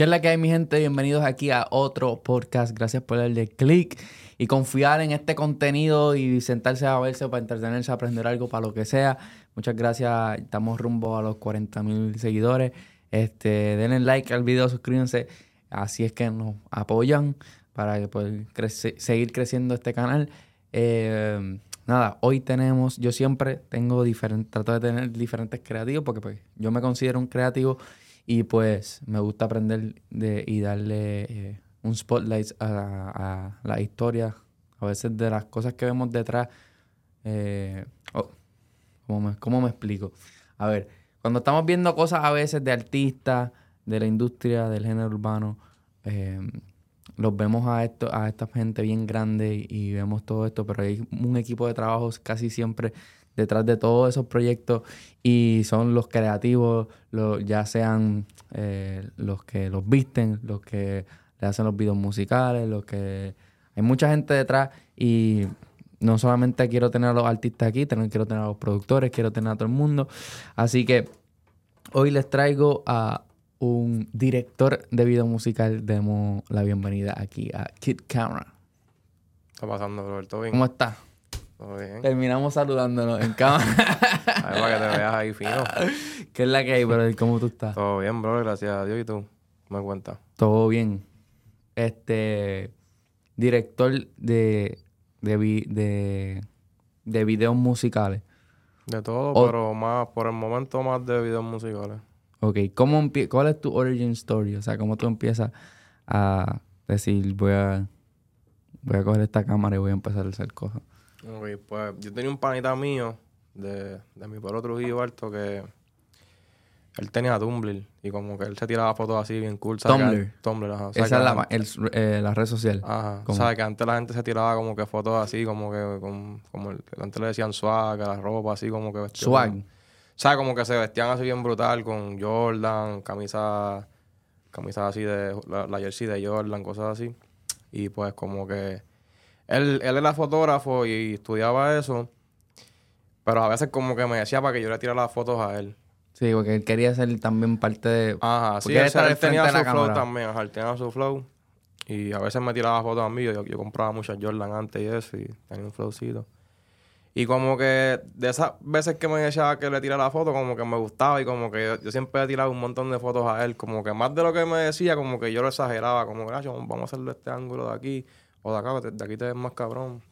¿Qué es la que hay, mi gente? Bienvenidos aquí a otro podcast. Gracias por darle click y confiar en este contenido y sentarse a verse para entretenerse, aprender algo, para lo que sea. Muchas gracias. Estamos rumbo a los 40 mil seguidores. Este, denle like al video, suscríbanse. Así es que nos apoyan para poder seguir creciendo este canal. Eh, nada, hoy tenemos, yo siempre tengo diferentes, trato de tener diferentes creativos porque pues, yo me considero un creativo y pues me gusta aprender de, y darle eh, un spotlight a, la historia, a veces de las cosas que vemos detrás. Eh, oh, ¿cómo, me, explico? A ver, cuando estamos viendo cosas a veces de artistas, de la industria, del género urbano, eh, los vemos a, esto, a esta gente bien grande y, vemos todo esto, pero hay un equipo de trabajos casi siempre detrás de todos esos proyectos y son los creativos, los, ya sean eh, los que los visten, los que le hacen los videos musicales, los que... Hay mucha gente detrás y no solamente quiero tener a los artistas aquí, quiero tener a los productores, quiero tener a todo el mundo. Así que hoy les traigo a un director de video musical. Demos la bienvenida aquí a Kid Camera. ¿Qué está pasando, Roberto? ¿Cómo estás? Terminamos saludándonos en cámara. Ay, para que te veas ahí fino. ¿Qué es la que hay, brother? ¿Cómo tú estás? Todo bien, bro. Gracias a Dios. ¿Y tú? ¿Me cuentas? Todo bien. Este... Director de... De, de, de videos musicales. De todo, pero más... Por el momento más de videos musicales. Ok. ¿Cómo ¿Cuál es tu origin story? O sea, ¿cómo tú empiezas a decir voy a... Voy a coger esta cámara y voy a empezar a hacer cosas? Ok, pues yo tenía un panita mío de, de mi pueblo Trujillo Alto que él tenía Tumblr y como que él se tiraba fotos así bien cool. Tumblr. Tumblr, ajá. Esa es la, eh, la, red social. Ajá. O sea, que antes la gente se tiraba como que fotos así, como que con, como el, antes le decían swag, la ropa así como que Swag. o sea, como que se vestían así bien brutal con Jordan, camisa, camisa así de, la, la jersey de Jordan, cosas así. Y pues como que él, él era fotógrafo y estudiaba eso, pero a veces como que me decía para que yo le tirara las fotos a él. Sí, porque él quería ser también parte de... Ajá, sí, él, tenía su flow también, ajá, él tenía su flow. Y a veces me tiraba fotos a mí, yo, yo compraba muchas Jordan antes y eso, y tenía un flowcito. Y como que de esas veces que me decía que le tirara la foto, como que me gustaba y como que yo, siempre he tirado un montón de fotos a él. Como que más de lo que me decía, como que yo lo exageraba. Como, gracias, vamos a hacerle este ángulo de aquí. O de acá, de aquí te ves más cabrón.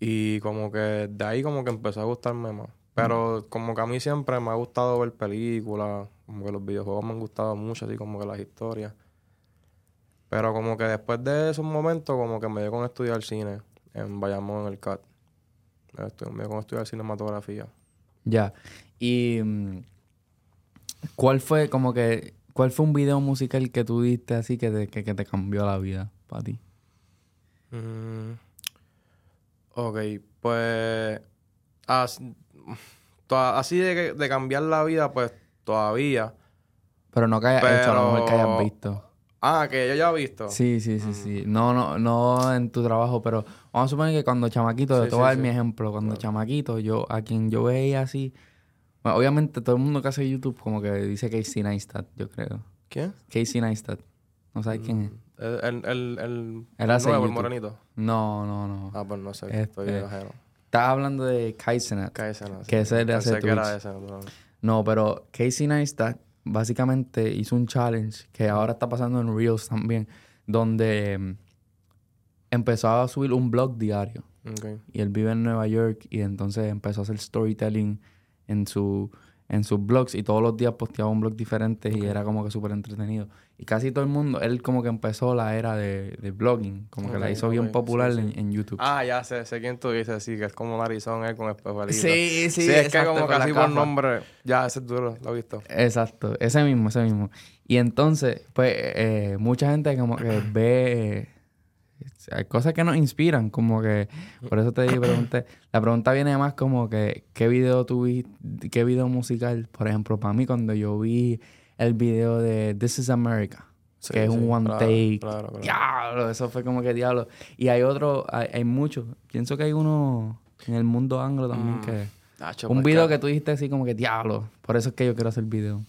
Y como que de ahí como que empezó a gustarme más. Pero como que a mí siempre me ha gustado ver películas, como que los videojuegos me han gustado mucho, así como que las historias. Pero como que después de esos momentos, como que me dio con estudiar cine en Bayamón, en el CAT. Me dio con estudiar cinematografía. Ya. Y... Mm, ¿Cuál fue como que... ¿Cuál fue un video musical que tú diste así que que te cambió la vida? Para ti? Mm, ok, pues así, de, cambiar la vida, pues todavía. Pero no que hayas hecho, a lo mejor que hayas visto. Ah, que yo ya he visto. Sí, sí, sí, sí. Mm. No, no, no en tu trabajo, pero vamos a suponer que cuando chamaquito, de te voy a dar mi ejemplo, cuando chamaquito, yo, a quien yo veía así, bueno, obviamente todo el mundo que hace YouTube como que dice Casey Neistat, yo creo. ¿Quién? Casey Neistat. ¿No sabes quién es? El, el, el, el, nuevo, el morenito. No, no, no. Ah, pues no sé. estoy este, ajeno. Estás hablando de Kaizenat. Kaizenat. Que es el de hace que era ese, no. pero Casey Neistat básicamente hizo un challenge que ahora está pasando en Reels también, donde mm, empezó a subir un blog diario. Okay. Y él vive en Nueva York y entonces empezó a hacer storytelling en su en sus blogs y todos los días posteaba un blog diferente y era como que súper entretenido. Y casi todo el mundo, él como que empezó la era de, de blogging, como que la hizo bien popular En, YouTube. Ah, ya sé, sé quién tú dices, sí, que es como Narizón él con especialidad. Sí, sí, sí. es que como casi por nombre, ya, ese es duro, lo he visto. Exacto, ese mismo, ese mismo. Y entonces, pues, eh, mucha gente como que ve hay cosas que nos inspiran, como que, por eso te pregunté, la pregunta viene más como que, ¿qué video tuviste, qué video musical? Por ejemplo, para mí cuando yo vi el video de This is America, que es un one take, diablo, eso fue como que diablo. Y hay otro, hay, muchos, pienso que hay uno en el mundo anglo también mm. que... un video que tú dijiste así como que diablo, por eso es que yo quiero hacer video.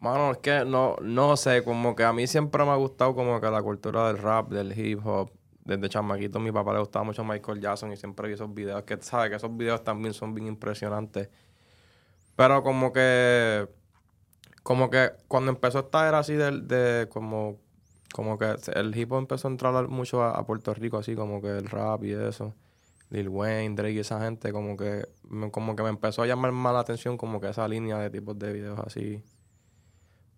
Mano, es que no, no sé, como que a mí siempre me ha gustado como que la cultura del rap, del hip hop. Desde chamaquito mi papá le gustaba mucho Michael Jackson y siempre vi esos videos, que sabe que esos videos también son bien impresionantes. Pero como que, como que cuando empezó esta era así de, de como, como que el hip hop empezó a entrar mucho a, Puerto Rico, así como que el rap y eso. Lil Wayne, Drake y esa gente, como que, como que me empezó a llamar más la atención como que esa línea de tipos de videos así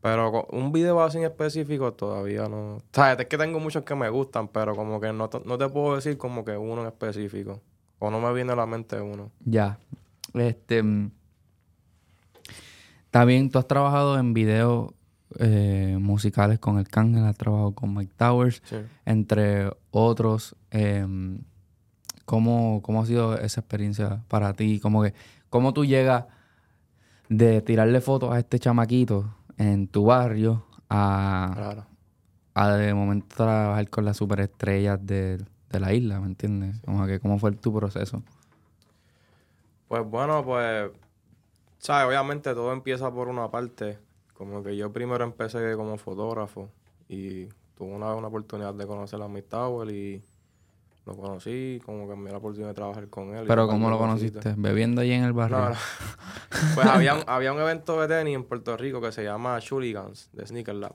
pero un video así en específico todavía no. O sea, es que tengo muchos que me gustan, pero como que no, no te puedo decir como que uno en específico. O no me viene a la mente uno. Ya. Este. Mm, también tú has trabajado en videos eh, musicales con el Cángel, has trabajado con Mike Towers, entre otros. Em, ¿cómo, ¿Cómo ha sido esa experiencia para ti? Como que, ¿Cómo tú llegas de tirarle fotos a este chamaquito en tu barrio a, a de momento trabajar con las superestrellas de, de la isla, ¿me entiendes? Como que, ¿Cómo fue tu proceso? Pues bueno, pues, ¿sabes? Obviamente todo empieza por una parte. Como que yo primero empecé como fotógrafo y tuve una una oportunidad de conocer a Mick Tower y lo conocí, como que me dio la oportunidad de trabajar con él. ¿Pero cómo lo conociste? ¿Bebiendo allí en el barrio? pues había un, había un evento de tenis en Puerto Rico que se llama Chuligans, de Sneaker Lab.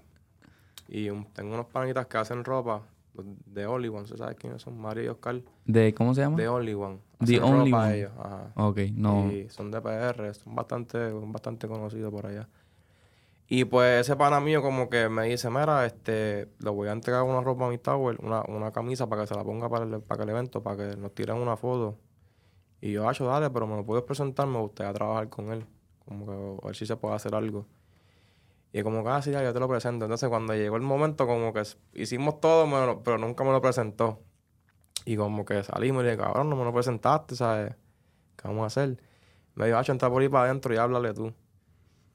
Y tengo unos panitas que hacen ropa de Only One, ¿sabes quiénes son? Mario y Oscar. ¿De cómo se llama? De Only One. The Only One. Ellos, ajá. Ok, no. Y son de PR, son bastante, bastante conocidos por allá. Y pues ese pana mío como que me dice, mira, este, le voy a entregar una ropa a mi tower, una, una camisa para que se la ponga para el, para el evento, para que nos tiren una foto. Y yo, hacho, dale, pero me lo puedes presentar, me gustaría trabajar con él. Como que a ver si se puede hacer algo. Y como que, ah, sí, yo te lo presento. Entonces cuando llegó el momento, como que hicimos todo, pero nunca me lo presentó. Y como que salimos y le dije, cabrón, no me lo presentaste, ¿sabes? ¿Qué vamos a hacer? Me dijo, hacho, entra por ahí para adentro y háblale tú.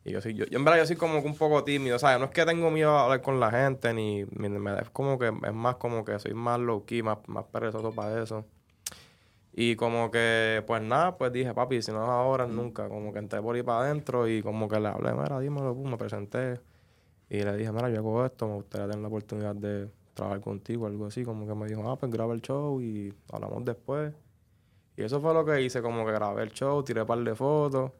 Y yo, sí, yo, en verdad yo soy como que un poco tímido, ¿sabes? No es que tengo miedo a hablar con la gente, ni, me, es como que es más como que soy más low key, más, más perezoso para eso. Y como que, pues nada, pues dije, papi, si no es ahora, nunca. Como que entré por ahí para adentro y como que le hablé, mira, dímelo, me presenté. Y le dije, mira, yo hago esto, me gustaría tener la oportunidad de trabajar contigo, algo así. Como que me dijo, ah, pues graba el show y hablamos después. Y eso fue lo que hice, como que grabé el show, tiré un par de fotos.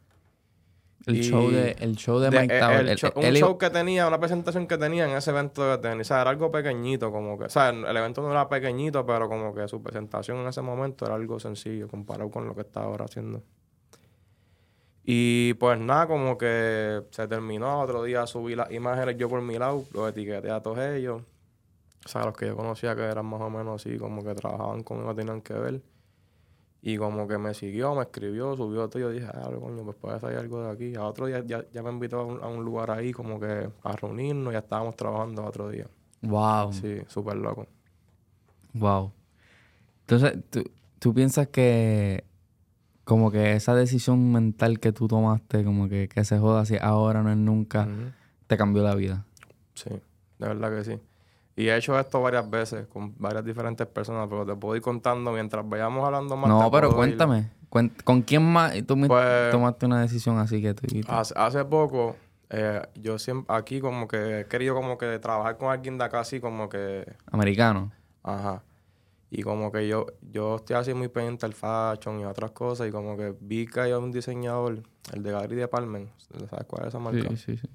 El show de, el show de, Mike Tower. un show que tenía, una presentación que tenía en ese evento de tenis. O sea, era algo pequeñito, como que. O sea, el evento no era pequeñito, pero como que su presentación en ese momento era algo sencillo comparado con lo que estaba ahora haciendo. Y pues nada, como que se terminó. Otro día subí las imágenes yo por mi lado, los etiqueté a todos ellos. O sea, los que yo conocía que eran más o menos así, como que trabajaban conmigo, tenían que ver. Y como que me siguió, me escribió, subió todo. Y yo dije, ah, coño, pues puede salir algo de aquí. A otro día ya, ya me invitó a un, lugar ahí, como que a reunirnos. Ya estábamos trabajando otro día. Wow. Sí, súper loco. Wow. Entonces, ¿tú, ¿tú, piensas que como que esa decisión mental que tú tomaste, como que, que se joda si ahora no es nunca, te cambió la vida? Sí, de verdad que sí. Y he hecho esto varias veces con varias diferentes personas, pero te puedo ir contando mientras vayamos hablando más. No, pero cuéntame. ¿Con quién más tú pues, tomaste una decisión así que tú... Hace, poco, eh, yo siempre aquí como que he querido como que trabajar con alguien de acá así como que... Americano. Ajá. Y como que yo, yo estoy así muy pendiente al fashion y otras cosas y como que vi que hay un diseñador, el de Gary de Palmen, ¿sabes cuál es esa marca? Sí, sí, sí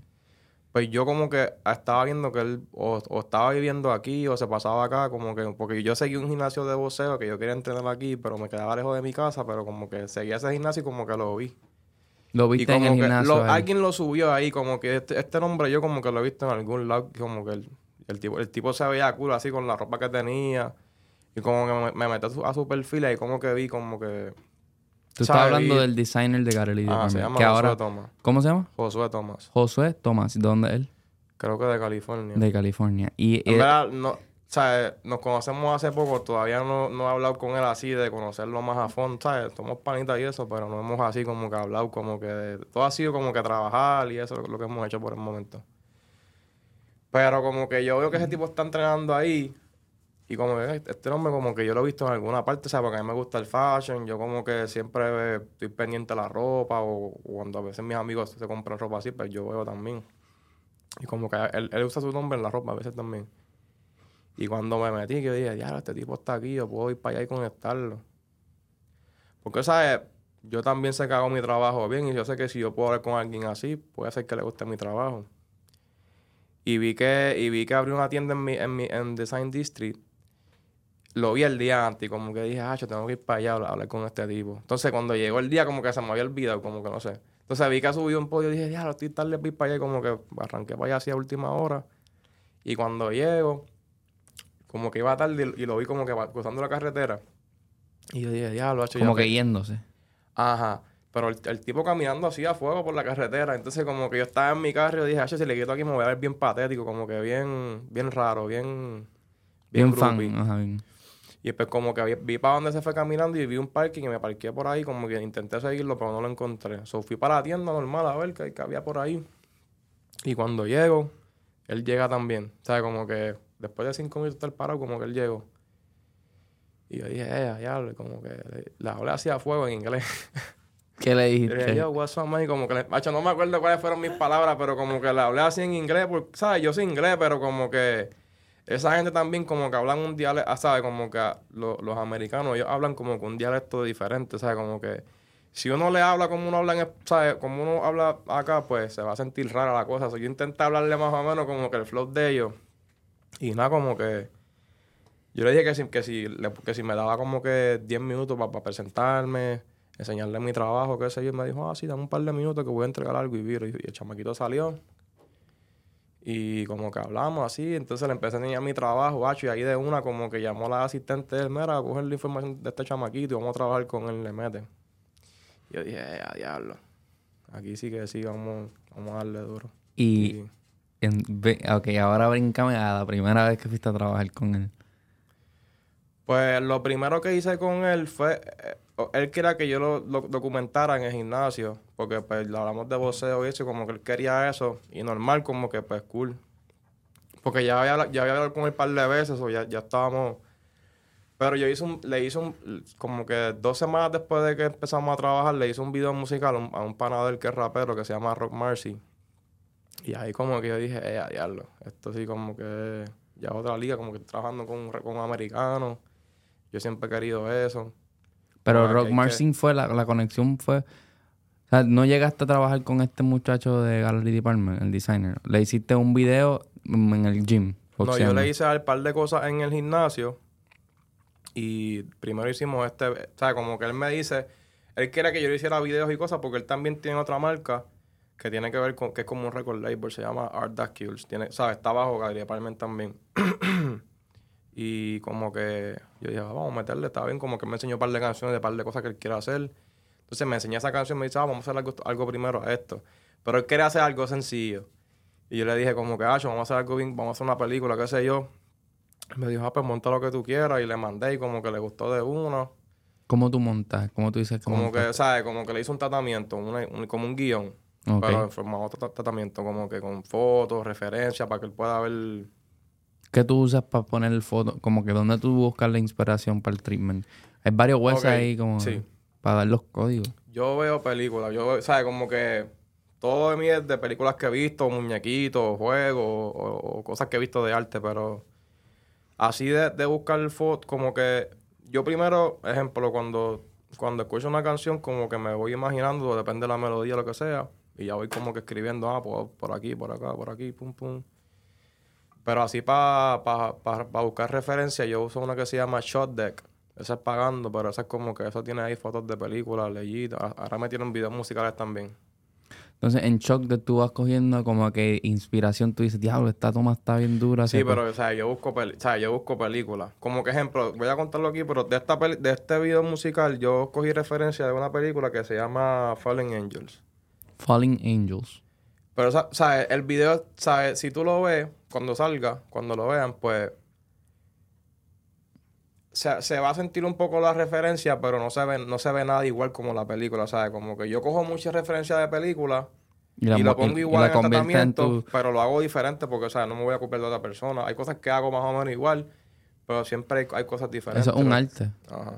pues yo como que estaba viendo que él o, estaba viviendo aquí o se pasaba acá, como que, porque yo seguí un gimnasio de boxeo que yo quería entrenar aquí, pero me quedaba lejos de mi casa, pero como que seguía ese gimnasio y como que lo vi. Lo viste en el gimnasio. alguien lo subió ahí, como que este, este, nombre yo como que lo he visto en algún lado, como que el, tipo, el tipo se veía cool así con la ropa que tenía. Y como que me, metí a su, a su perfil y como que vi como que Tú estás hablando del designer de Gary Ah, se llama Josué Thomas. ¿Cómo se llama? Josué Thomas. Josué Thomas. ¿De dónde es él? Creo que de California. De California. Y, en verdad, no, sea, nos conocemos hace poco. Todavía no, no, he hablado con él así de conocerlo más a fondo. ¿sabes? Somos panitas y eso, pero no hemos así como que hablado como que... todo ha sido como que trabajar y eso es lo que hemos hecho por el momento. Pero como que yo veo que ese tipo está entrenando ahí y como que este hombre como que yo lo he visto en alguna parte, sea, porque a mí me gusta el fashion, yo como que siempre estoy pendiente de la ropa o, cuando a veces mis amigos se compran ropa así, pues yo veo también. Y como que él, él, usa su nombre en la ropa a veces también. Y cuando me metí, yo dije, ya, este tipo está aquí, yo puedo ir para allá y conectarlo. Porque, ¿sabes? Yo también sé que hago mi trabajo bien y yo sé que si yo puedo hablar con alguien así, puede ser que le guste mi trabajo. Y vi que, y vi que abrió una tienda en, mi, en, mi, en Design District. Lo vi el día antes y como que dije, ah, yo tengo que ir para allá a hablar con este tipo. Entonces, cuando llegó el día, como que se me había olvidado, como que no sé. Entonces, vi que ha subido un podio y dije, ya, lo estoy tarde para ir para allá. Y como que arranqué para allá así a última hora. Y cuando llego, como que iba tarde y, lo vi como que cruzando la carretera. Y yo dije, ya, lo ha hecho Como que yéndose. Ajá. Pero el, tipo caminando así a fuego por la carretera. Entonces, como que yo estaba en mi carro y dije, si le quito aquí me voy a ver bien patético, como que bien, bien raro, bien. Bien, fan. Ajá, bien. Y después, como que vi, para dónde se fue caminando y vi un parking y me parqué por ahí. Como que intenté seguirlo, pero no lo encontré. So, fui para la tienda normal a ver qué, había por ahí. Y cuando llego, él llega también. O sea, como que después de cinco minutos del paro, como que él llegó. Y yo dije, eh, ya, como que la hablé hacía fuego en inglés. ¿Qué le dijiste? Le dije, yo, what's up, man? Y como que, le, macho, no me acuerdo cuáles fueron mis palabras, pero como que le hablé así en inglés, porque, ¿sabes? Yo soy inglés, pero como que esa gente también como que hablan un dialecto, ah, ¿sabes? Como que los americanos, ellos hablan como que un dialecto diferente, ¿sabes? Como que si uno le habla como uno habla, en, ¿sabes? Como uno habla acá, pues se va a sentir rara la cosa. So, yo intenté hablarle más o menos como que el flow de ellos. Y nada, como que yo le dije que si, que si, que si me daba como que 10 minutos para presentarme, enseñarle mi trabajo, qué sé yo, y me dijo, ah, sí, dame un par de minutos que voy a entregar algo y viro. Y, el chamaquito salió. Y como que hablamos así, entonces le empecé a enseñar mi trabajo, y ahí de una como que llamó a la asistente de él, mira, a coger la información de este chamaquito y vamos a trabajar con él, le mete. Y yo dije, eh, a diablo. Aquí sí que sí, vamos, vamos a darle duro. Y, en, ok, ahora brincame a la primera vez que fuiste a trabajar con él. Pues lo primero que hice con él fue, eh, él quería que yo lo, documentara en el gimnasio, porque pues hablamos de voceo y eso, como que él quería eso, y normal, como que pues cool. Porque ya había, ya había hablado con él un par de veces, o ya, ya estábamos... Pero yo hice un, le hice un, como que dos semanas después de que empezamos a trabajar, le hice un video musical a un, panadero que es rapero, que se llama Rock Mercy. Y ahí como que yo dije, eh, diablo, esto sí como que ya otra liga, como que trabajando con, con americanos yo siempre he querido eso. Pero Rock Marcin fue, la, la, conexión fue... O sea, no llegaste a trabajar con este muchacho de Gallery Department, el designer. Le hiciste un video en el gym. No, yo le hice un par de cosas en el gimnasio. Y primero hicimos este... O sea, como que él me dice... Él quiere que yo le hiciera videos y cosas porque él también tiene otra marca que tiene que ver con... Que es como un record label. Se llama Art That Kills. Tiene, ¿Sabes? Está bajo Gallery Department también. Y como que yo dije, ah, vamos a meterle, está bien, como que me enseñó un par de canciones de un par de cosas que él quiere hacer. Entonces me enseñó esa canción y me dice, ah, vamos a hacer algo, primero a esto. Pero él quería hacer algo sencillo. Y yo le dije como que, ah, vamos a hacer algo bien, vamos a hacer una película, qué sé yo. Me dijo, ah, pues monta lo que tú quieras. Y le mandé y como que le gustó de uno. ¿Cómo tú montas? ¿Cómo tú dices Como que, ¿sabes? Como que le hizo un tratamiento, como un guion. Pero en forma otro tratamiento, como que con fotos, referencias, para que él pueda ver ¿Qué tú usas para poner el foto? Como que dónde tú buscas la inspiración para el treatment. Hay varios websites ahí como para dar los códigos. Yo veo películas. Yo, ¿sabes? Como que todo de mí es de películas que he visto, muñequitos, juegos o, cosas que he visto de arte, pero así de, de buscar fotos, como que yo primero, ejemplo, cuando, cuando escucho una canción, como que me voy imaginando, depende de la melodía, lo que sea, y ya voy como que escribiendo, ah, por, por aquí, por acá, por aquí, pum, pum. Pero así para buscar referencia, yo uso una que se llama Shot Deck. Esa es pagando, pero esa es como que eso tiene ahí fotos de películas, leyitas. Ahora me tienen videos musicales también. Entonces, en Shock Deck tú vas cogiendo como que inspiración. Tú dices, diablo, esta toma está bien dura. Sí, pero, o sea, yo busco, o sea, yo busco películas. Como que ejemplo, voy a contarlo aquí, pero de, esta de este video musical yo cogí referencia de una película que se llama Fallen Angels. Fallen Angels. Pero, o sea, el video, ¿sabes? Si tú lo ves, cuando salga, cuando lo vean, pues se, va a sentir un poco la referencia, pero no se ve, no se ve nada igual como la película, ¿sabes? Como que yo cojo muchas referencias de película y, lo pongo igual en el tratamiento, pero lo hago diferente porque, o sea, no me voy a copiar de otra persona. Hay cosas que hago más o menos igual, pero siempre hay, cosas diferentes. Eso es un arte.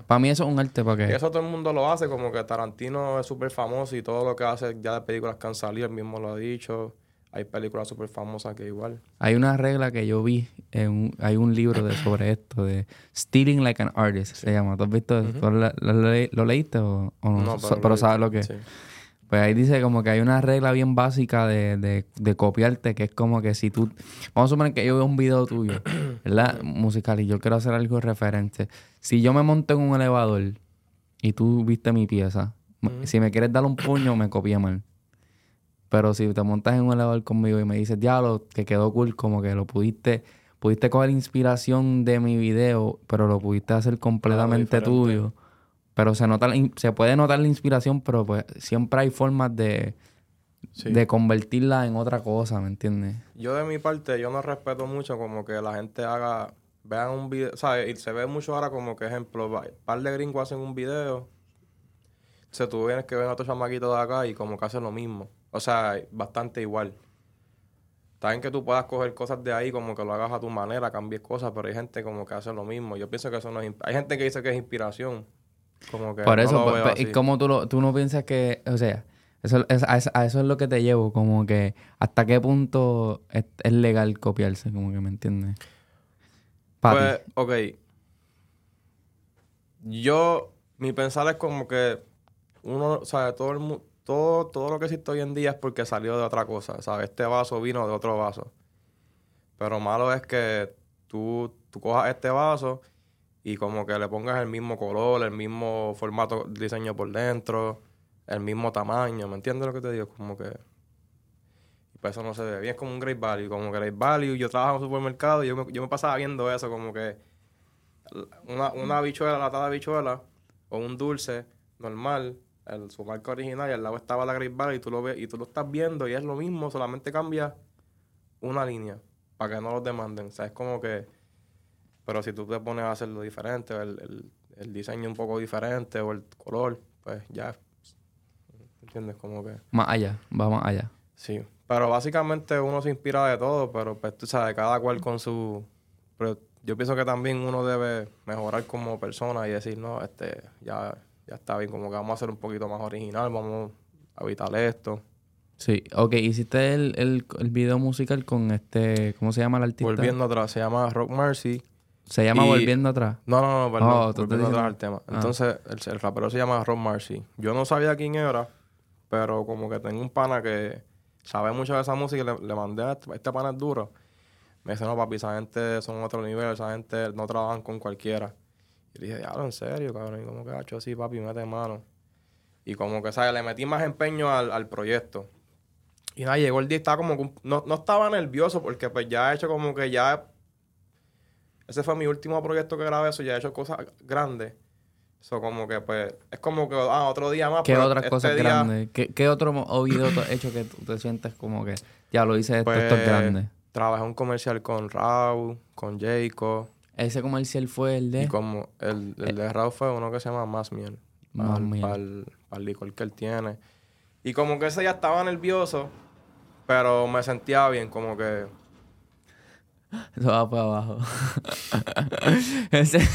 Para mí eso es un arte, porque... Y eso todo el mundo lo hace, como que Tarantino es súper famoso y todo lo que hace ya de películas que han salido, él mismo lo ha dicho. Hay películas súper famosas que igual. Hay una regla que yo vi, en hay un libro de, sobre esto, de Stealing Like an Artist, se llama. ¿Tú has visto? lo, leíste o, no? pero, sabes lo que es. Pues ahí dice como que hay una regla bien básica de, de, copiarte, que es como que si tú... Vamos a suponer que yo veo un video tuyo, ¿verdad? Musical, y yo quiero hacer algo referente. Si yo me monto en un elevador y tú viste mi pieza, si me quieres dar un puño, me copié mal. Pero si te montas en un elevador conmigo y me dices, diablo, que quedó cool, como que lo pudiste, pudiste coger inspiración de mi video, pero lo pudiste hacer completamente tuyo. Pero se nota se puede notar la inspiración, pero pues siempre hay formas de, de convertirla en otra cosa, ¿me entiendes? Yo de mi parte, yo no respeto mucho como que la gente haga, vean un video, ¿sabes? Y se ve mucho ahora como que, ejemplo, un par de gringos hacen un video, se tú vienes que ven a otro chamaquito de acá y como que hacen lo mismo. O sea, bastante igual. Está bien que tú puedas coger cosas de ahí, como que lo hagas a tu manera, cambies cosas, pero hay gente como que hace lo mismo. Yo pienso que eso no es... Hay gente que dice que es inspiración. Como que Por eso, pues, pues, y como tú, tú no piensas que... O sea, eso, es, a, eso es lo que te llevo, como que hasta qué punto es, legal copiarse, como que me entiendes. Pues, ok. Yo, mi pensar es como que uno, o sea, todo el mundo todo, todo lo que existe hoy en día es porque salió de otra cosa, ¿sabes? Este vaso vino de otro vaso. Pero malo es que tú, tú cojas este vaso y como que le pongas el mismo color, el mismo formato, diseño por dentro, el mismo tamaño, ¿me entiendes lo que te digo? Como que... Y pues eso no se ve bien, es como un Great Value, como que Great Value, yo trabajo en un supermercado y yo me, yo me pasaba viendo eso, como que una, una bichuela, latada de bichuela o un dulce normal el, su marca original y al lado estaba la Great Value y tú lo ves y tú lo estás viendo y es lo mismo, solamente cambia una línea para que no los demanden. O sea, es como que... Pero si tú te pones a hacerlo diferente, el, el, diseño un poco diferente o el color, pues ya... ¿Entiendes? Como que... Más allá, va más allá. Sí. Pero básicamente uno se inspira de todo, pero pues tú sabes, cada cual con su... Pero yo pienso que también uno debe mejorar como persona y decir, no, este, ya ya está bien, como que vamos a hacer un poquito más original, vamos a evitar esto. Sí, ok, hiciste el, el, el video musical con este, ¿cómo se llama el artista? Volviendo atrás, se llama Rock Mercy. ¿Se llama Volviendo atrás? No, no, no, perdón, oh, Volviendo atrás al tema. Ah. Entonces, el, rapero se llama Rock Mercy. Yo no sabía quién era, pero como que tengo un pana que sabe mucho de esa música y le, mandé a este, este pana es duro. Me dice, no, papi, esa gente son otro nivel, esa gente no trabajan con cualquiera. Y dije, diablo, en serio, cabrón. Y como que ha hecho así, papi, mete mano. Y como que, ¿sabes? Le metí más empeño al, proyecto. Y nada, llegó el día, estaba como... No, no estaba nervioso porque pues ya he hecho como que ya... Ese fue mi último proyecto que grabé, eso ya he hecho cosas grandes. Eso como que pues... Es como que, ah, otro día más. ¿Qué otras este cosas grandes? ¿Qué, ¿Qué, otro video te has hecho que tú te sientes como que... Ya lo hice esto, esto es pues, grande? Trabajé un comercial con Raúl, con Jacob. Ese comercial fue el de. Y como el, el de Raúl fue uno que se llama Más Miel. Más Miel. Para el, licor que él tiene. Y como que ese ya estaba nervioso, pero me sentía bien, como que. Eso va para abajo. ese...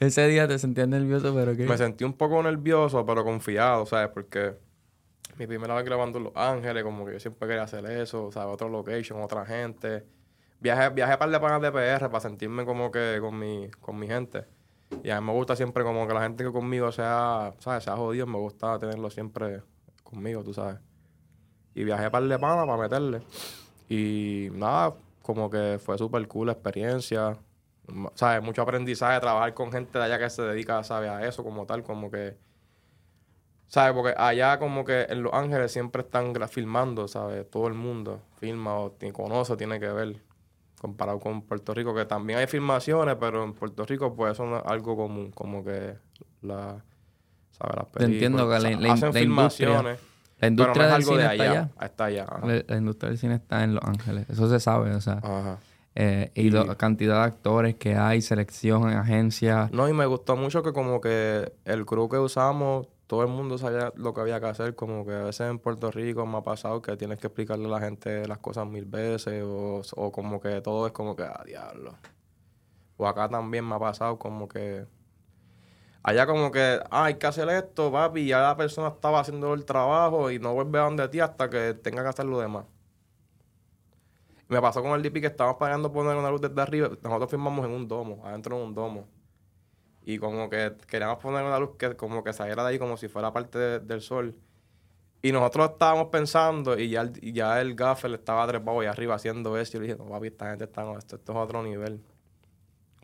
ese día te sentías nervioso, pero ¿qué? Me sentí un poco nervioso, pero confiado, ¿sabes? Porque mi primera vez grabando en Los Ángeles, como que yo siempre quería hacer eso, ¿sabes? Otro location, otra gente viaje viajé par de panas de PR para sentirme como que con mi, con mi gente. Y a mí me gusta siempre como que la gente que conmigo sea, ¿sabes? Sea jodido, me gusta tenerlo siempre conmigo, tú sabes. Y viajé par de panas para meterle. Y nada, como que fue súper cool la experiencia. ¿Sabes? Mucho aprendizaje, trabajar con gente de allá que se dedica, ¿sabes? A eso como tal, como que... ¿Sabes? Porque allá como que en Los Ángeles siempre están filmando, ¿sabes? Todo el mundo filma o conoce o tiene que ver comparado con Puerto Rico, que también hay filmaciones, pero en Puerto Rico pues eso es algo común, como que la, ¿sabes? Las películas, entiendo que la, hacen filmaciones. La industria del cine está allá. Está allá la, industria del cine está en Los Ángeles. Eso se sabe, o sea. Ajá. Eh, y, la cantidad de actores que hay, selección en agencias. No, y me gustó mucho que como que el crew que usamos todo el mundo sabía lo que había que hacer, como que a veces en Puerto Rico me ha pasado que tienes que explicarle a la gente las cosas mil veces o, o como que todo es como que, ah, diablo. O acá también me ha pasado como que Allá como que, ah, hay que hacer esto, papi, y ya la persona estaba haciendo el trabajo y no vuelve a donde ti hasta que tenga que hacer lo demás. Me pasó con el DP que estábamos pagando poner una luz desde arriba. Nosotros firmamos en un domo, adentro de un domo. Y como que queríamos poner una luz que como que saliera de ahí como si fuera parte del sol. Y nosotros estábamos pensando y ya el, ya el gaffer estaba trepado ahí arriba haciendo eso. Y yo le dije, no, papi, esta gente está, esto, esto es otro nivel.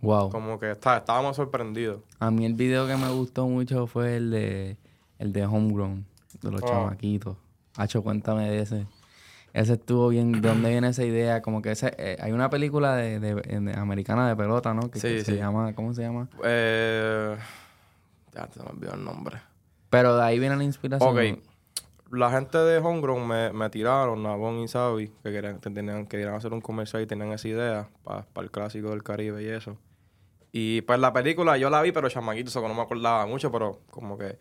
Wow. Como que está, estábamos sorprendidos. A mí el video que me gustó mucho fue el de, el de Homegrown, de los oh. chamaquitos. Hacho, cuéntame de ese. Ese estuvo bien. ¿De dónde viene esa idea? Como que ese, eh, hay una película de, de, americana de pelota, ¿no? Que, sí, se llama, ¿cómo se llama? Eh, ya te me olvidó el nombre. Pero de ahí viene la inspiración. Ok. La gente de Homegrown me, me tiraron, Nabón y Sabi, que querían, que tenían, querían hacer un comercial y tenían esa idea para el clásico del Caribe y eso. Y pues la película yo la vi, pero chamaquito, eso que no me acordaba mucho, pero como que...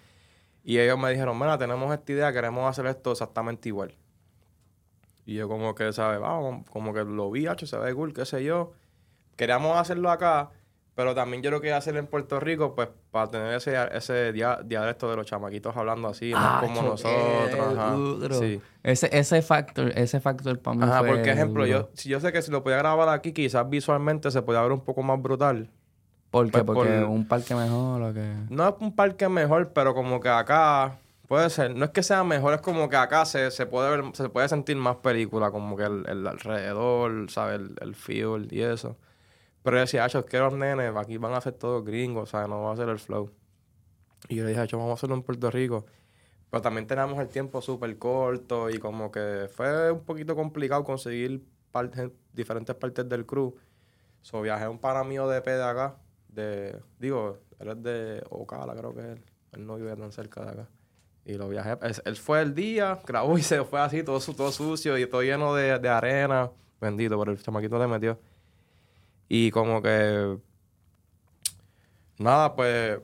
Y ellos me dijeron, mira, tenemos esta idea, queremos hacer esto exactamente igual. Y yo como que, ¿sabes? Vamos, como que lo vi, hecho, se ve cool, qué sé yo. Queríamos hacerlo acá, pero también yo lo quería hacer en Puerto Rico, pues, para tener ese, ese dialecto de los chamaquitos hablando así, más como nosotros. Sí. Ese, ese factor, ese factor para mí Ajá, porque ejemplo, yo, si yo sé que si lo podía grabar aquí, quizás visualmente se podía ver un poco más brutal. ¿Por qué? Pues porque un parque mejor o qué. No es un parque mejor, pero como que acá Puede ser. No es que sea mejor, es como que acá se, se puede ver, se puede sentir más película, como que el, alrededor, ¿sabes? El, el feel y eso. Pero yo decía, es que los nenes aquí van a ser todos gringos, ¿sabes? No va a ser el flow. Y yo le dije, vamos a hacerlo en Puerto Rico. Pero también teníamos el tiempo súper corto y como que fue un poquito complicado conseguir diferentes partes del crew. So viajé un para mío de P de acá, de, digo, él es de Ocala, creo que es él. Él no vive tan cerca de acá. Y lo viajé. Él fue el día, grabó y se fue así, todo, todo sucio y todo lleno de, de arena. Bendito, pero el chamaquito le metió. Y como que. Nada, pues.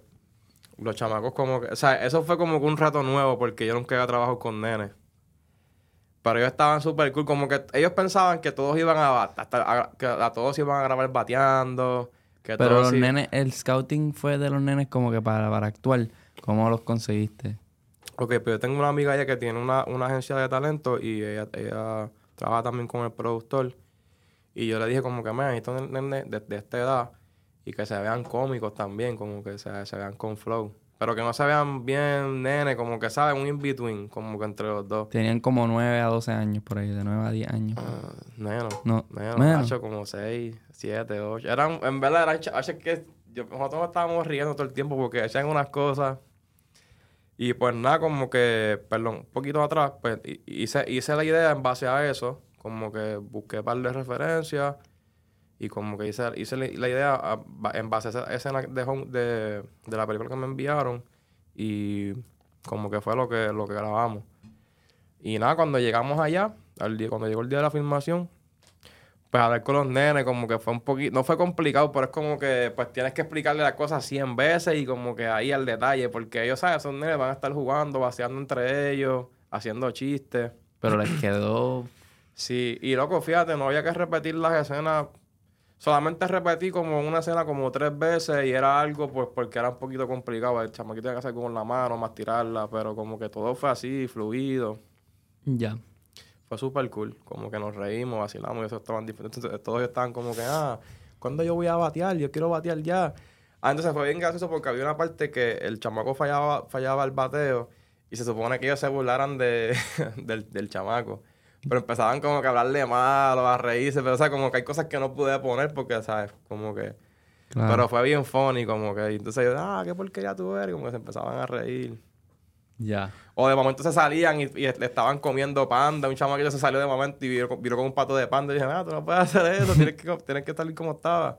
Los chamacos, como que. O sea, eso fue como que un rato nuevo porque yo nunca había trabajado con nenes. Pero ellos estaban súper cool. Como que ellos pensaban que todos iban a, que a todos iban a grabar bateando. Que pero los nenes, el scouting fue de los nenes como que para, para actuar. ¿Cómo los conseguiste? Ok, pero yo tengo una amiga ella que tiene una, agencia de talento y ella, trabaja también con el productor. Y yo le dije como que, me necesito nenes de, de, esta edad y que se vean cómicos también, como que se, se vean con flow. Pero que no se vean bien nene, como que saben, un in-between, como que entre los dos. Tenían como 9 a 12 años por ahí, de 9 a 10 años. Uh, menos. No, menos. como 6, 7, 8. Eran, en verdad, eran que yo, nosotros estábamos riendo todo el tiempo porque hacían unas cosas y pues nada, como que, perdón, un poquito atrás, pues hice, hice la idea en base a eso, como que busqué un par de referencias y como que hice, hice la idea en base a esa escena de, de, la película que me enviaron y como que fue lo que, lo que grabamos. Y nada, cuando llegamos allá, al día, cuando llegó el día de la filmación, pues hablar con los nenes como que fue un poquito, no fue complicado, pero es como que pues tienes que explicarle las cosas 100 veces y como que ahí al detalle, porque ellos, ¿sabes? Esos nenes van a estar jugando, vaciando entre ellos, haciendo chistes. Pero les quedó... sí, y loco, fíjate, no había que repetir las escenas, solamente repetí como una escena como tres veces y era algo pues porque era un poquito complicado, el chamaquito tenía que hacer con la mano, más tirarla, pero como que todo fue así, fluido. Ya fue súper cool. Como que nos reímos, vacilamos y eso estaban diferentes. Entonces, todos estaban como que, ah, ¿cuándo yo voy a batear? Yo quiero batear ya. Ah, entonces fue bien gracioso porque había una parte que el chamaco fallaba, fallaba el bateo y se supone que ellos se burlaran de, del, chamaco. Pero empezaban como que a hablarle mal o a reírse, pero o sea, como que hay cosas que no pude poner porque, ¿sabes? Como que... Pero fue bien funny, como que... Entonces yo, ah, qué porquería tú eres, como que se empezaban a reír. Ya. O de momento se salían y, le estaban comiendo panda. Un chamaquito se salió de momento y viró, con un pato de panda. Y dije, ah, tú no puedes hacer eso, tienes que, tienes que estar como estaba.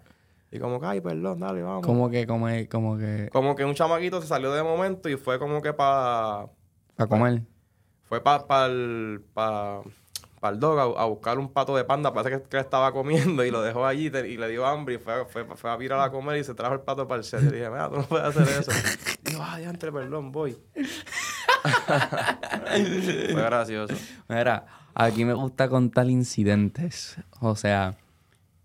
Y como que, ay, perdón, dale, vamos. Como que, como, como que. Como que un chamaquito se salió de momento y fue como que para. Para comer. Fue para pa el, pa, pa el dog a, buscar un pato de panda. Parece que, que le estaba comiendo y lo dejó allí y le dio hambre y fue, fue, fue a virar a comer y se trajo el pato para el set. Y dije, mira, tú no puedes hacer eso. y yo, ay, entre, perdón, voy. Fue gracioso. Mira, aquí me gusta contar incidentes. O sea,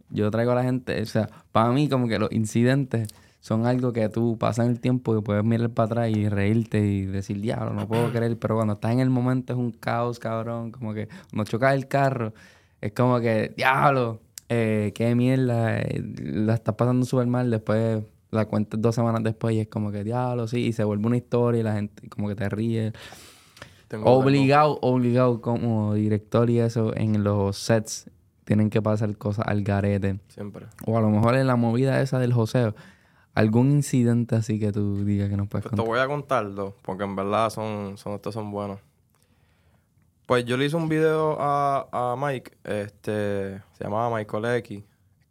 yo traigo a la gente, o sea, para mí como que los incidentes son algo que tú pasas el tiempo y puedes mirar para atrás y reírte y decir, diablo, no puedo creer. Pero cuando estás en el momento es un caos, cabrón. Como que cuando chocas el carro, es como que, diablo, eh, qué mierda, eh, la estás pasando súper mal. Después la cuentas dos semanas después y es como que, diablo, sí, y se vuelve una historia y la gente como que te ríe. obligado, obligado como director y eso en los sets tienen que pasar cosas al garete. Siempre. O a lo mejor en la movida esa del joseo. ¿Algún incidente así que tú digas que no puedes contar? Te voy a contar dos, porque en verdad son, son, estos son buenos. Pues yo le hice un video a, a Mike, este, se llamaba Michael X.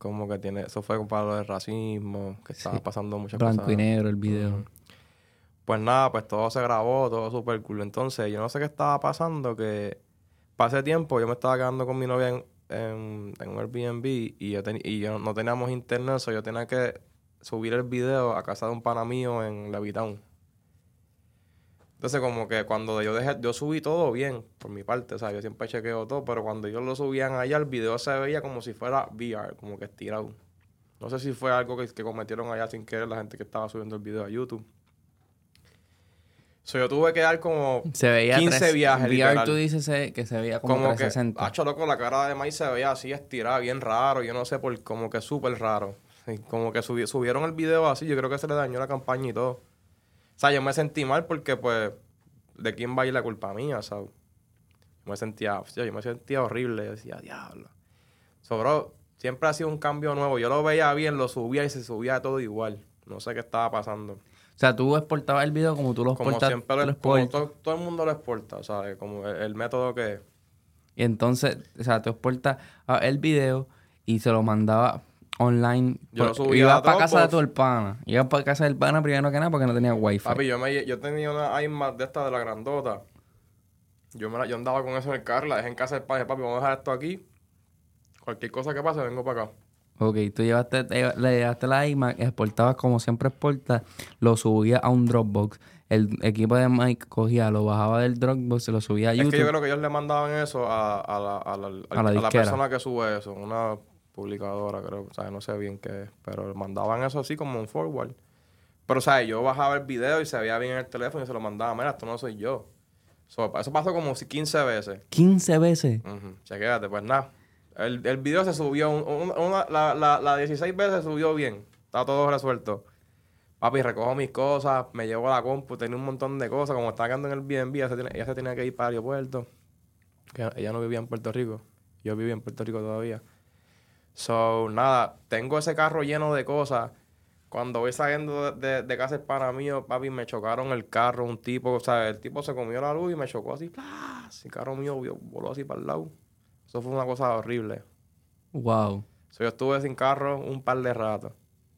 Como que tiene, eso fue para lo del racismo, que estaba pasando muchas cosas. Blanco y negro el video. Pues nada, pues todo se grabó, todo súper cool. Entonces, yo no sé qué estaba pasando, que pasé tiempo, yo me estaba quedando con mi novia en, en, un Airbnb y yo, y yo no teníamos internet, so yo tenía que subir el video a casa de un pana mío en Levitown. Entonces, como que cuando yo dejé, yo subí todo bien, por mi parte, o sea, yo siempre chequeo todo, pero cuando ellos lo subían allá, el video se veía como si fuera VR, como que estirado. No sé si fue algo que, que cometieron allá sin querer la gente que estaba subiendo el video a YouTube. So, yo tuve que dar como se veía 15 viajes. VR tú dices que se veía como, como 360. Que, hacho, loco, la cara de Mike se veía así estirada, bien raro. Yo no sé, por como que súper raro. como que subieron el video así. Yo creo que se le dañó la campaña y todo. O sea, yo me sentí mal porque, pues, ¿de quién va a ir la culpa mía, sabes? Yo me sentía, yo me sentía horrible. Yo decía, diablo. So, siempre ha sido un cambio nuevo. Yo lo veía bien, lo subía y se subía todo igual. No sé qué estaba pasando. O sea, tú exportabas el video como tú lo exportas. Como siempre lo, todo, el mundo lo exporta, ¿sabes? Como el, método que... Y entonces, o sea, tú exportas ah, el video y se lo mandaba online. Yo lo subía Ibas para casa de tu pana. Ibas para casa del pana primero que nada porque no tenía wifi. Papi, yo, me, yo tenía una iMac de esta de la grandota. Yo, me la, yo andaba con eso en el carro, la dejé en casa del pana. Papi, vamos a dejar esto aquí. Cualquier cosa que pase, vengo para acá. Ok, tú llevaste, le llevaste la iMac, exportabas como siempre exportas, lo subías a un Dropbox. El equipo de Mike cogía, lo bajaba del Dropbox, se lo subía a YouTube. Es que yo creo que ellos le mandaban eso a, a, la, a, la, la, persona que sube eso, una publicadora, creo, o sea, no sé bien qué es, pero mandaban eso así como un forward. Pero, o sea, yo bajaba el video y se veía bien en el teléfono y se lo mandaba, mira, esto no soy yo. eso pasó como 15 veces. ¿15 veces? Uh Chequéate, pues nada. El, el video se subió, una, la, la, la 16 veces se subió bien. Está todo resuelto. Papi, recojo mis cosas, me llevo a la compu, tenía un montón de cosas. Como estaba quedando en el BNB, ella se, tenía, ella se tenía que ir para el aeropuerto. Que ella no vivía en Puerto Rico. Yo vivía en Puerto Rico todavía. So, nada, tengo ese carro lleno de cosas. Cuando voy saliendo de, de, casa para mí, papi, me chocaron el carro, un tipo, o sea, el tipo se comió la luz y me chocó así, El carro mío voló así para el lado. Eso fue una cosa horrible. Wow. yo estuve sin carro un par de ratos.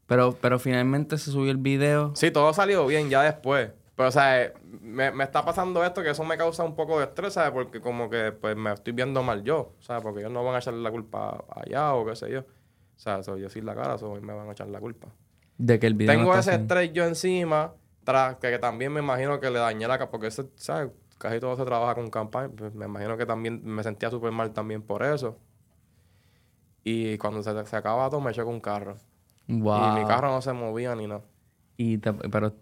Pero, pero finalmente se subió el video. Sí, todo salió bien ya después. Pero, o sea, me, está pasando esto que eso me causa un poco de estrés, ¿sabes? Porque como que pues me estoy viendo mal yo, ¿sabes? Porque ellos no van a echarle la culpa allá o qué sé yo. O sea, soy yo sin la cara, so, me van a echar la culpa. De que el video Tengo ese estrés yo encima, tras que, también me imagino que le dañé la cara, porque ese, ¿sabes? casi todo se trabaja con campaña. Pues me imagino que también me sentía súper mal también por eso. Y cuando se, se acaba todo, me eché con un carro. Wow. Y mi carro no se movía ni nada. Y pero,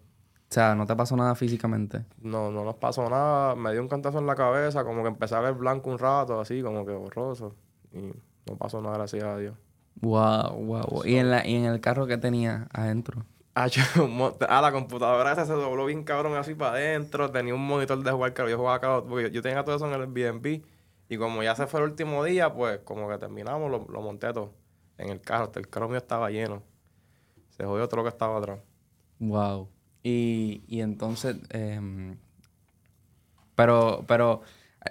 o sea, ¿no te pasó nada físicamente? No, no nos pasó nada. Me dio un cantazo en la cabeza, como que empecé a ver blanco un rato, así, como que borroso. Y no pasó nada, gracias a Dios. Wow, wow. ¿Y, en la, ¿Y en el carro que tenía adentro? Ah, la computadora esa se dobló bien cabrón así para adentro. Tenía un monitor de jugar que yo jugaba porque yo, tenía todo eso en el Airbnb. Y como ya se fue el último día, pues como que terminamos, lo, lo monté todo en el carro. El carro mío estaba lleno. Se jodió otro que estaba atrás. Wow. Y, y entonces, em, pero, pero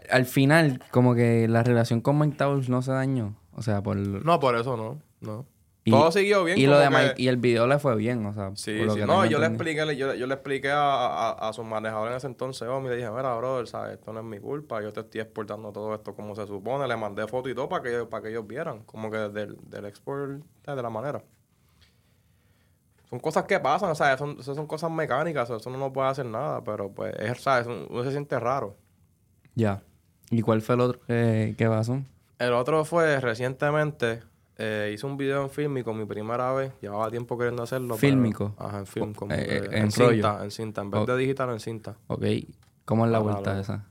al final, como que la relación con Mike Towers no se dañó. O sea, por... No, por eso no. No. Todo siguió bien. Y, lo de y el video le fue bien, o sea. Sí, sí. no, yo le expliqué, yo, yo, le expliqué a, a, su manejador en ese entonces, oh, y le dije, mira, brother, ¿sabes? Esto no es mi culpa, yo te estoy exportando todo esto como se supone. Le mandé foto y todo para que, para que ellos vieran, como que del, del export de la manera. Son cosas que pasan, o sea, son, son cosas mecánicas, eso no puede hacer nada, pero pues, es, ¿sabes? Uno se siente raro. Ya. ¿Y cuál fue el otro que, que pasó? El otro fue recientemente Eh, hice un video en Filmico mi primera vez. Llevaba tiempo queriendo hacerlo. ¿Filmico? ajá, en film. Como Eh, en cinta, en cinta. En vez de digital, en cinta. Ok. ¿Cómo es la Ah, vuelta esa?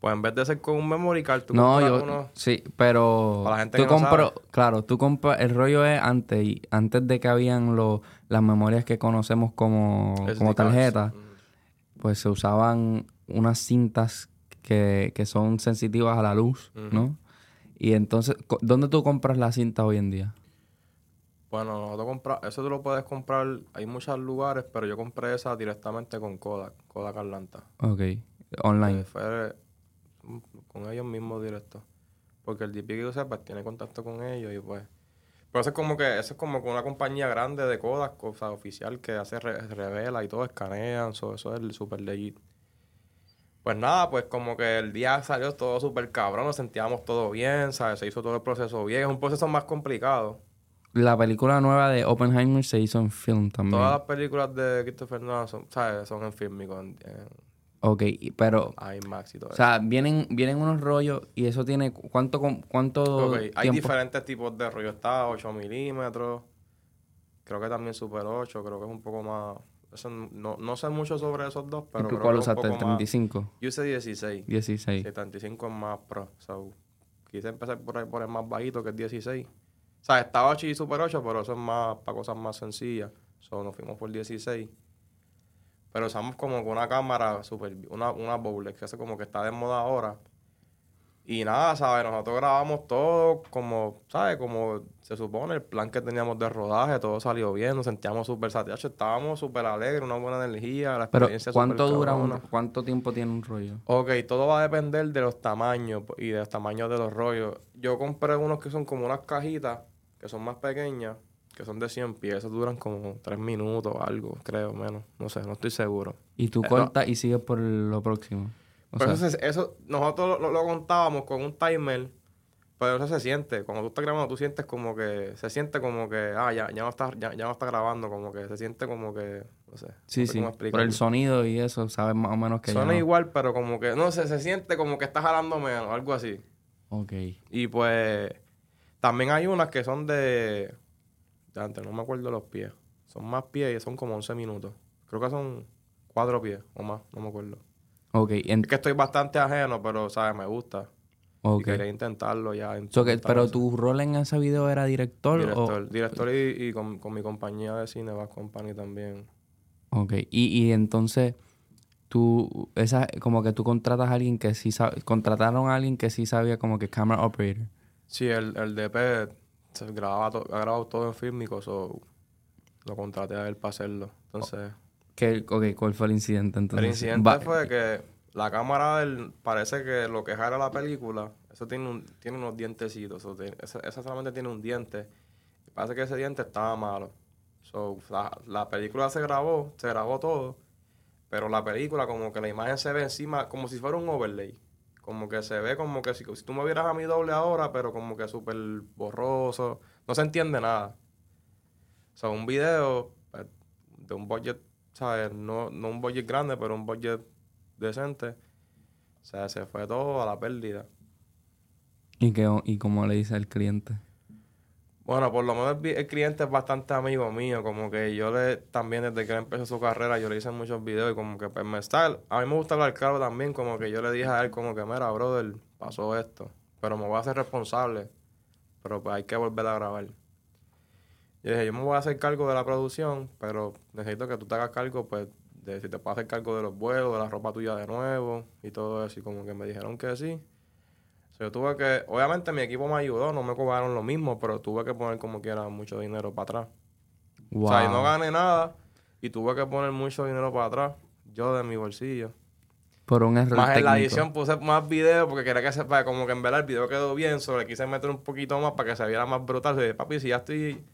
Pues en vez de ser con un memory card, tú No, compras yo... uno... Sí, pero... Para la gente tú que no compro- sabe. Claro, tú compras... El rollo es antes, y antes de que habían lo- las memorias que conocemos como, SD como tarjetas, pues se usaban unas cintas que, que son sensitivas a la luz. ¿no? Y entonces, ¿dónde tú compras la cinta hoy en día? Bueno, nosotros compra... eso tú lo puedes comprar. Hay muchos lugares, pero yo compré esa directamente con Kodak. Kodak Atlanta. Ok. Online. Eh, fue con ellos mismos directo. Porque el DP que yo sé, pues tiene contacto con ellos y pues... Pero eso es como que, eso es como que una compañía grande de Kodak, o sea, oficial, que hace re- revela y todo, escanean, so- eso es el super legit. Pues nada, pues como que el día salió todo súper cabrón, nos sentíamos todo bien, ¿sabes? Se hizo todo el proceso bien, es un proceso más complicado. La película nueva de Oppenheimer se hizo en film también. Todas las películas de Christopher Nolan son, ¿sabes? Son en fílmico, en, en Ok, pero... IMAX y todo O eso. sea, vienen, vienen unos rollos y eso tiene... ¿Cuánto, cuánto Ok, Hay diferentes tipos de rollo. Está 8 milímetros. Creo que también Super 8. Creo que es un poco más... eso no, no sé mucho sobre esos dos, ¿Y pero creo cuál que usaste? ¿El poco más- 35? Yo usé 16. 16. Sí, 35 es más pro. So, quise empezar por ahí por el más bajito, que es 16. O sea, está 8 y Super 8, pero eso es más para cosas más sencillas. So, nos fuimos por 16. Pero usamos como que una cámara super, una, una Bowlex, que eso como que está de moda ahora. Y nada, ¿sabes? Nosotros grabamos todo como, ¿sabes? Como se supone, el plan que teníamos de rodaje, todo salió bien, nos sentíamos súper satisfechos, estábamos súper alegres, una buena energía, la Pero, experiencia ¿cuánto súper dura un, cabrona. ¿cuánto tiempo tiene un rollo? Ok, todo va a depender de los tamaños y de los tamaños de los rollos. Yo compré unos que son como unas cajitas, que son más pequeñas, que son de 100 pies. Esos duran como 3 minutos o algo, creo, menos. No sé, no estoy seguro. Y tú Eh, no. cortas y sigues por lo próximo. O Pero sea, eso, nosotros lo, lo contábamos con un timer, pero eso se siente. Cuando tú estás grabando, tú sientes como que, se siente como que, ah, ya, ya no está, ya, ya no está grabando, como que se siente como que, no sé. sí, no sé sí. cómo Por el sonido y eso, sabes más o menos que Suena no- igual, pero como que, no sé, se siente como que estás jalando menos, algo así. Ok. Y pues también hay unas que son de... antes, no me acuerdo los pies. Son más pies y son como 11 minutos. Creo que son 4 pies o más, no me acuerdo. Ok. Es que estoy bastante ajeno, pero, ¿sabes? Me gusta. Y ok. quería intentarlo ya. So que- pero tu rol en ese video era director, Director, o... director y, y con, con mi compañía de cine, Bass Company también. Ok. Y, y entonces, tú, esa, como que tú contratas a alguien que sí sabe, contrataron a alguien que sí sabía como que camera operator. Sí, el, el DP se grababa to- ha grabado todo en fílmico, so lo contraté a él para hacerlo. Entonces... ¿Qué, ok, ¿cuál fue el incidente entonces? El incidente Va- fue que la cámara del, parece que lo que jala la película, eso tiene, un, tiene unos dientecitos. so, tiene- esa, esa solamente tiene un diente. Y parece que ese diente estaba malo. So, la, la película se grabó, se grabó todo, pero la película como que la imagen se ve encima como si fuera un overlay. Como que se ve como que si, si tú me vieras a mi doble ahora, pero como que súper borroso. No se entiende nada. O sea, un video pues, de un budget, ¿sabes? No, no un budget grande, pero un budget decente. O sea, se fue todo a la pérdida. ¿Y, qué, ¿Y cómo le dice al cliente? Bueno, por lo menos el, el cliente es bastante amigo mío, como que yo le, también desde que él empezó su carrera, yo le hice muchos videos y como que pues me está, a mí me gusta hablar claro también, como que yo le dije a él como que, mira, brother, pasó esto, pero me voy a hacer responsable, pero pues hay que volver a grabar. Yo dije, yo me voy a hacer cargo de la producción, pero necesito que tú te hagas cargo, pues, de si te puedes hacer cargo de los vuelos, de la ropa tuya de nuevo y todo eso, y como que me dijeron que sí. So, yo tuve que, obviamente mi equipo me ayudó, no me cobraron lo mismo, pero tuve que poner como quiera mucho dinero para atrás. Wow. O sea, y no gané nada y tuve que poner mucho dinero para atrás, yo de mi bolsillo. Por un error Más en la edición puse más videos porque quería que sepa como que en verdad el video quedó bien, solo le quise meter un poquito más para que se viera más brutal. Y dije, papi, si ya estoy,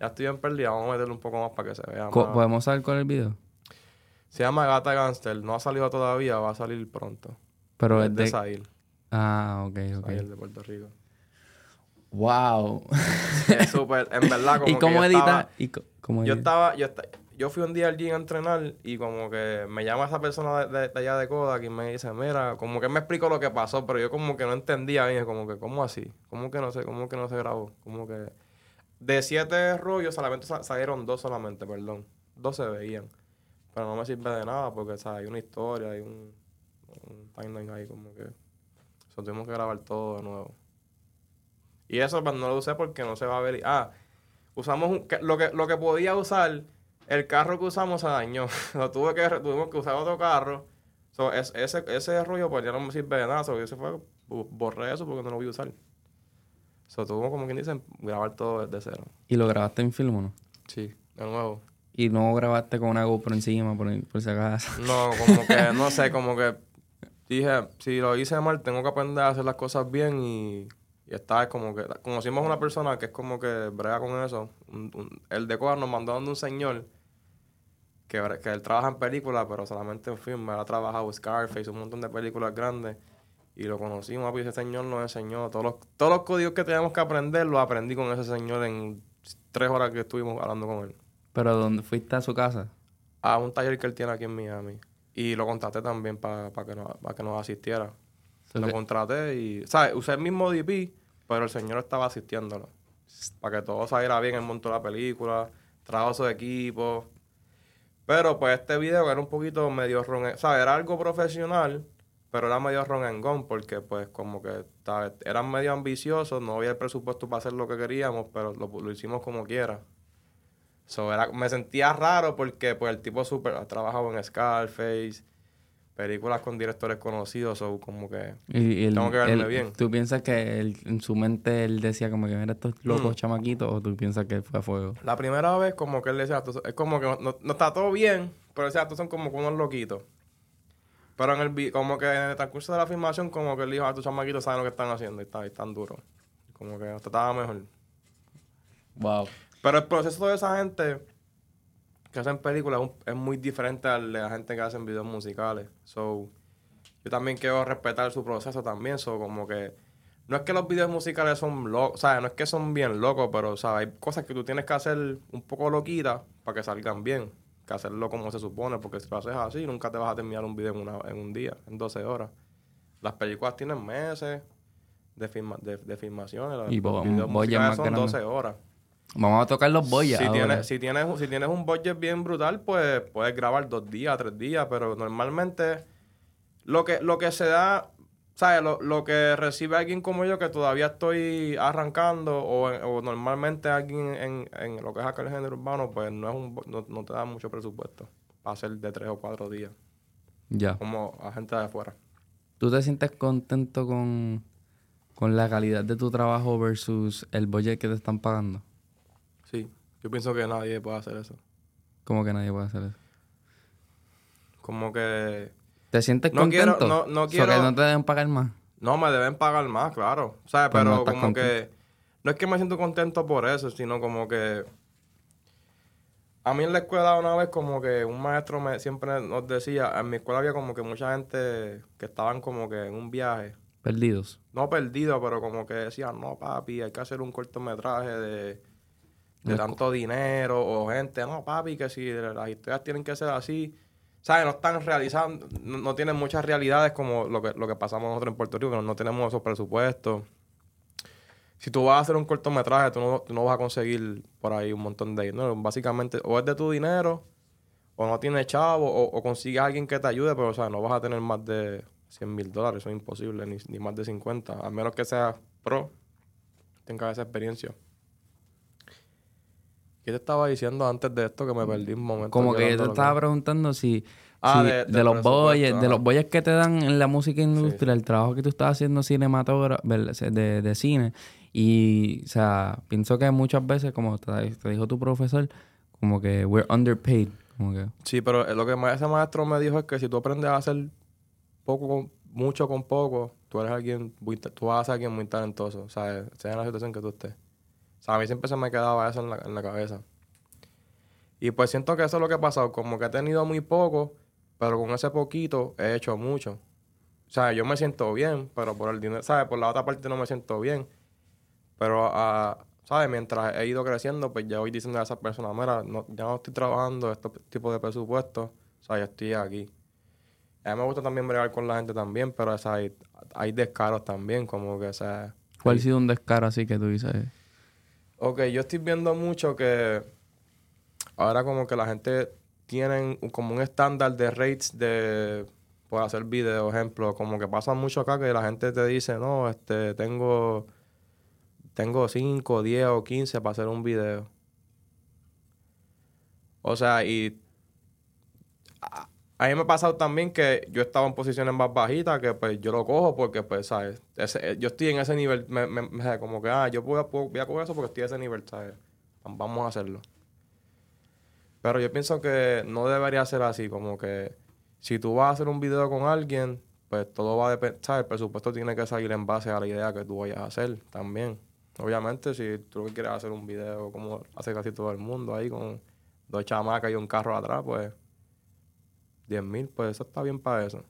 ya estoy en pérdida, vamos a meterle un poco más para que se vea más. ¿Podemos saber cuál es el video? Se llama Gata Gangster, no ha salido todavía, va a salir pronto. Pero es es de de... Ah, ok, ok. Sahil de Puerto Rico. Wow. Es súper, en verdad, como ¿Y que cómo yo edita? estaba- ¿Y co- cómo Yo edita? estaba, yo, esta- yo fui un día al gym a entrenar y como que me llama esa persona de, allá de Kodak y me dice, mira, como que me explicó lo que pasó, pero yo como que no entendía. Y como que, ¿cómo así? ¿Cómo que no sé? ¿Cómo que no se grabó? Como que... De siete rollos solamente salieron dos solamente, perdón. Dos se veían. Pero no me sirve de nada porque, ¿sabes? Hay una historia, hay un, timeline ahí como que... So, tuvimos que grabar todo de nuevo. Y eso pues, no lo usé porque no se va a ver... Ah, usamos un, lo, que, lo que podía usar, el carro que usamos se dañó. lo tuve que, tuvimos que usar otro carro. So, ese, ese rollo pues ya no me sirve de nada. So, yo se fue, borré eso porque no lo voy a usar. So, tuvo como quien dice grabar todo desde cero. ¿Y lo grabaste en film o no? Sí, de nuevo. ¿Y no grabaste con una GoPro encima por, por si acaso? No, como que, no sé, como que dije, si lo hice mal, tengo que aprender a hacer las cosas bien y y está como que conocimos a una persona que es como que brega con eso. el de nos mandó donde un señor que, que él trabaja en películas, pero solamente en film. Él ha trabajado Scarface, un montón de películas grandes. Y lo conocimos, y ese señor nos enseñó. Todos los, todos los códigos que teníamos que aprender, los aprendí con ese señor en tres horas que estuvimos hablando con él. ¿Pero dónde fuiste a su casa? A un taller que él tiene aquí en Miami. Y lo contraté también para que, nos, que nos asistiera. lo contraté y, ¿sabes? Usé el mismo DP, pero el señor estaba asistiéndolo. Para que todo saliera bien, él montó la película, trajo su equipo. Pero pues este video era un poquito medio ron, sea, era algo profesional, pero era medio ron en gone porque pues como que eran medio ambiciosos, no había el presupuesto para hacer lo que queríamos, pero lo, hicimos como quiera. So, era, me sentía raro porque pues el tipo super ha trabajado en Scarface, películas con directores conocidos o como que tengo que verme bien. ¿Tú piensas que en su mente él decía como que mira estos locos mm. chamaquitos o tú piensas que fue a fuego? La primera vez como que él decía, es como que no, está todo bien, pero decía, estos son como unos loquitos. Pero en el como que en el transcurso de la filmación como que él dijo, a ah, estos chamaquitos saben lo que están haciendo y están, están duros. Como que estaba mejor. Wow. Pero el proceso de esa gente que hacen películas es muy diferente al de la gente que hacen videos musicales. So, yo también quiero respetar su proceso también. So, como que no es que los videos musicales son locos, o sea, no es que son bien locos, pero, o hay cosas que tú tienes que hacer un poco loquitas para que salgan bien. Que hacerlo como se supone, porque si lo haces así, nunca te vas a terminar un video en, una, en un día, en 12 horas. Las películas tienen meses de, de, filmaciones. y los videos musicales son 12 horas. Vamos a tocar los boyas. Si tienes, si, tienes, si tienes un budget bien brutal, pues puedes grabar dos días, tres días, pero normalmente lo que, lo que se da, ¿sabes? Lo, que recibe alguien como yo que todavía estoy arrancando o, normalmente alguien en, en, lo que es acá el género urbano, pues no, es un, no, te da mucho presupuesto para hacer de tres o cuatro días. Ya. Como a gente de afuera. ¿Tú te sientes contento con, con la calidad de tu trabajo versus el budget que te están pagando? Sí, yo pienso que nadie puede hacer eso. ¿Cómo que nadie puede hacer eso? Como que... ¿Te sientes contento? no, no quiero... que no te deben pagar más? No, me deben pagar más, claro. O sea, pues pero como que... No es que me siento contento por eso, sino como que... A mí en la escuela una vez como que un maestro me siempre nos decía, en mi escuela había como que mucha gente que estaban como que en un viaje. Perdidos. No perdidos, pero como que decían, no papi, hay que hacer un cortometraje de de tanto dinero o gente, no, papi, que si las historias tienen que ser así, ¿sabes? No están realizando, no, tienen muchas realidades como lo que, lo que pasamos nosotros en Puerto Rico, que no, tenemos esos presupuestos. Si tú vas a hacer un cortometraje, tú no, tú no vas a conseguir por ahí un montón de dinero. Básicamente, o es de tu dinero, o no tienes chavo, o, consigues a alguien que te ayude, pero, o sea, no vas a tener más de 100 mil dólares, eso es imposible, ni, ni más de 50, a menos que seas pro, tengas esa experiencia. ¿Qué te estaba diciendo antes de esto que me perdí un momento? Como que yo te estaba preguntando si, ah, de, los boyes, de los boyes que te dan en la música industrial, el trabajo que tú estás haciendo cinematógrafo, de, de, cine. Y, o sea, pienso que muchas veces, como te, dijo tu profesor, como que we're underpaid. Como que... Sí, pero lo que ese maestro me dijo es que si tú aprendes a hacer poco con, mucho con poco, tú eres alguien, tú vas a ser alguien muy talentoso, o sea, sea en la situación que tú estés. O sea, a mí siempre se me quedaba eso en la, cabeza. Y pues siento que eso es lo que ha pasado. Como que he tenido muy poco, pero con ese poquito he hecho mucho. O sea, yo me siento bien, pero por el dinero, ¿sabes? Por la otra parte no me siento bien. Pero, uh, ¿sabes? Mientras he ido creciendo, pues ya voy diciendo a esas personas, mira, ya no estoy trabajando este tipo de presupuestos, o sea, ya estoy aquí. A mí me gusta también bregar con la gente también, pero hay, hay descaros también, como que, o sea... ¿Cuál ha sido un descaro así que tú dices? Ok, yo estoy viendo mucho que ahora como que la gente tiene como un estándar de rates de por hacer videos, ejemplo, como que pasa mucho acá que la gente te dice, no, este, tengo tengo 5, 10 o 15 para hacer un video. O sea, y a, mí me ha pasado también que yo estaba en posiciones más bajitas que pues yo lo cojo porque pues, ¿sabes? yo estoy en ese nivel, me, me, como que, ah, yo voy a, voy a coger eso porque estoy en ese nivel, ¿sabes? Vamos a hacerlo. Pero yo pienso que no debería ser así, como que si tú vas a hacer un video con alguien, pues todo va a depender. El presupuesto tiene que salir en base a la idea que tú vayas a hacer también. Obviamente, si tú quieres hacer un video como hace casi todo el mundo ahí con dos chamacas y un carro atrás, pues 10 mil, pues eso está bien para eso.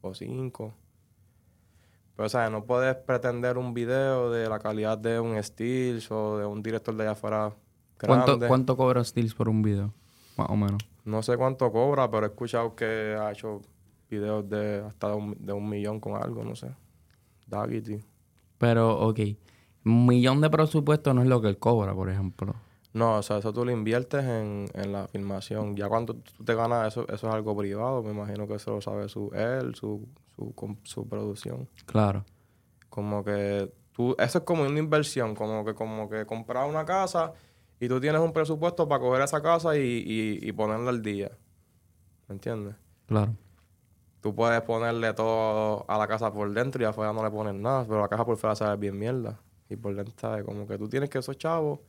O 5. Pero, o sea, no puedes pretender un video de la calidad de un Steels o de un director de allá afuera ¿Cuánto, ¿Cuánto cobra Steels por un video? Más o menos. No sé cuánto cobra, pero he escuchado que ha hecho videos de hasta de un, de un millón con algo, no sé. Daggity. Pero, ok. Un millón de presupuesto no es lo que él cobra, por ejemplo. No, o sea, eso tú lo inviertes en, la filmación. Ya cuando tú te ganas eso, eso es algo privado. Me imagino que eso lo sabe su, él, su, su, su producción. Claro. Como que tú, eso es como una inversión, como que, como que comprar una casa y tú tienes un presupuesto para coger esa casa y, y, ponerla al día. ¿Me entiendes? Claro. Tú puedes ponerle todo a la casa por dentro y afuera no le pones nada, pero la casa por fuera sabe bien mierda. Y por dentro sabe como que tú tienes que esos chavos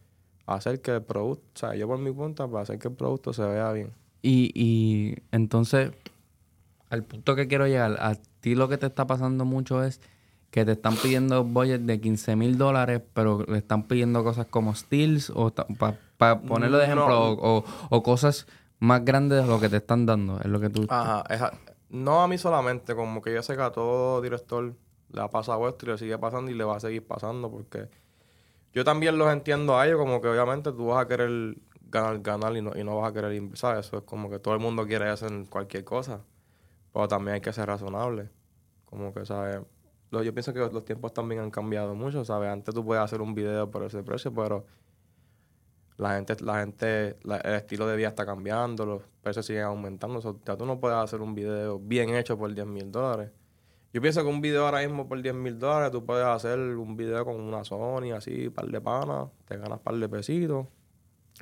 hacer que el producto, o sea, yo por mi punta, para hacer que el producto se vea bien. Y, y entonces, al punto que quiero llegar, a ti lo que te está pasando mucho es que te están pidiendo budget de 15 mil dólares, pero le están pidiendo cosas como steals o para ponerlo de ejemplo, o, cosas más grandes de lo que te están dando, es lo que tú... Ajá, no a mí solamente, como que yo sé que a todo director le ha pasado esto y le sigue pasando y le va a seguir pasando porque yo también los entiendo a ellos como que obviamente tú vas a querer ganar, ganar y no, y no vas a querer, ¿sabes? Eso es como que todo el mundo quiere hacer cualquier cosa, pero también hay que ser razonable, como que, ¿sabes? yo pienso que los tiempos también han cambiado mucho, ¿sabes? Antes tú puedes hacer un video por ese precio, pero la gente, la gente, el estilo de vida está cambiando, los precios siguen aumentando. O sea, tú no puedes hacer un video bien hecho por 10 mil dólares. Yo pienso que un video ahora mismo por 10 mil dólares, tú puedes hacer un video con una Sony, así, par de panas, te ganas par de pesitos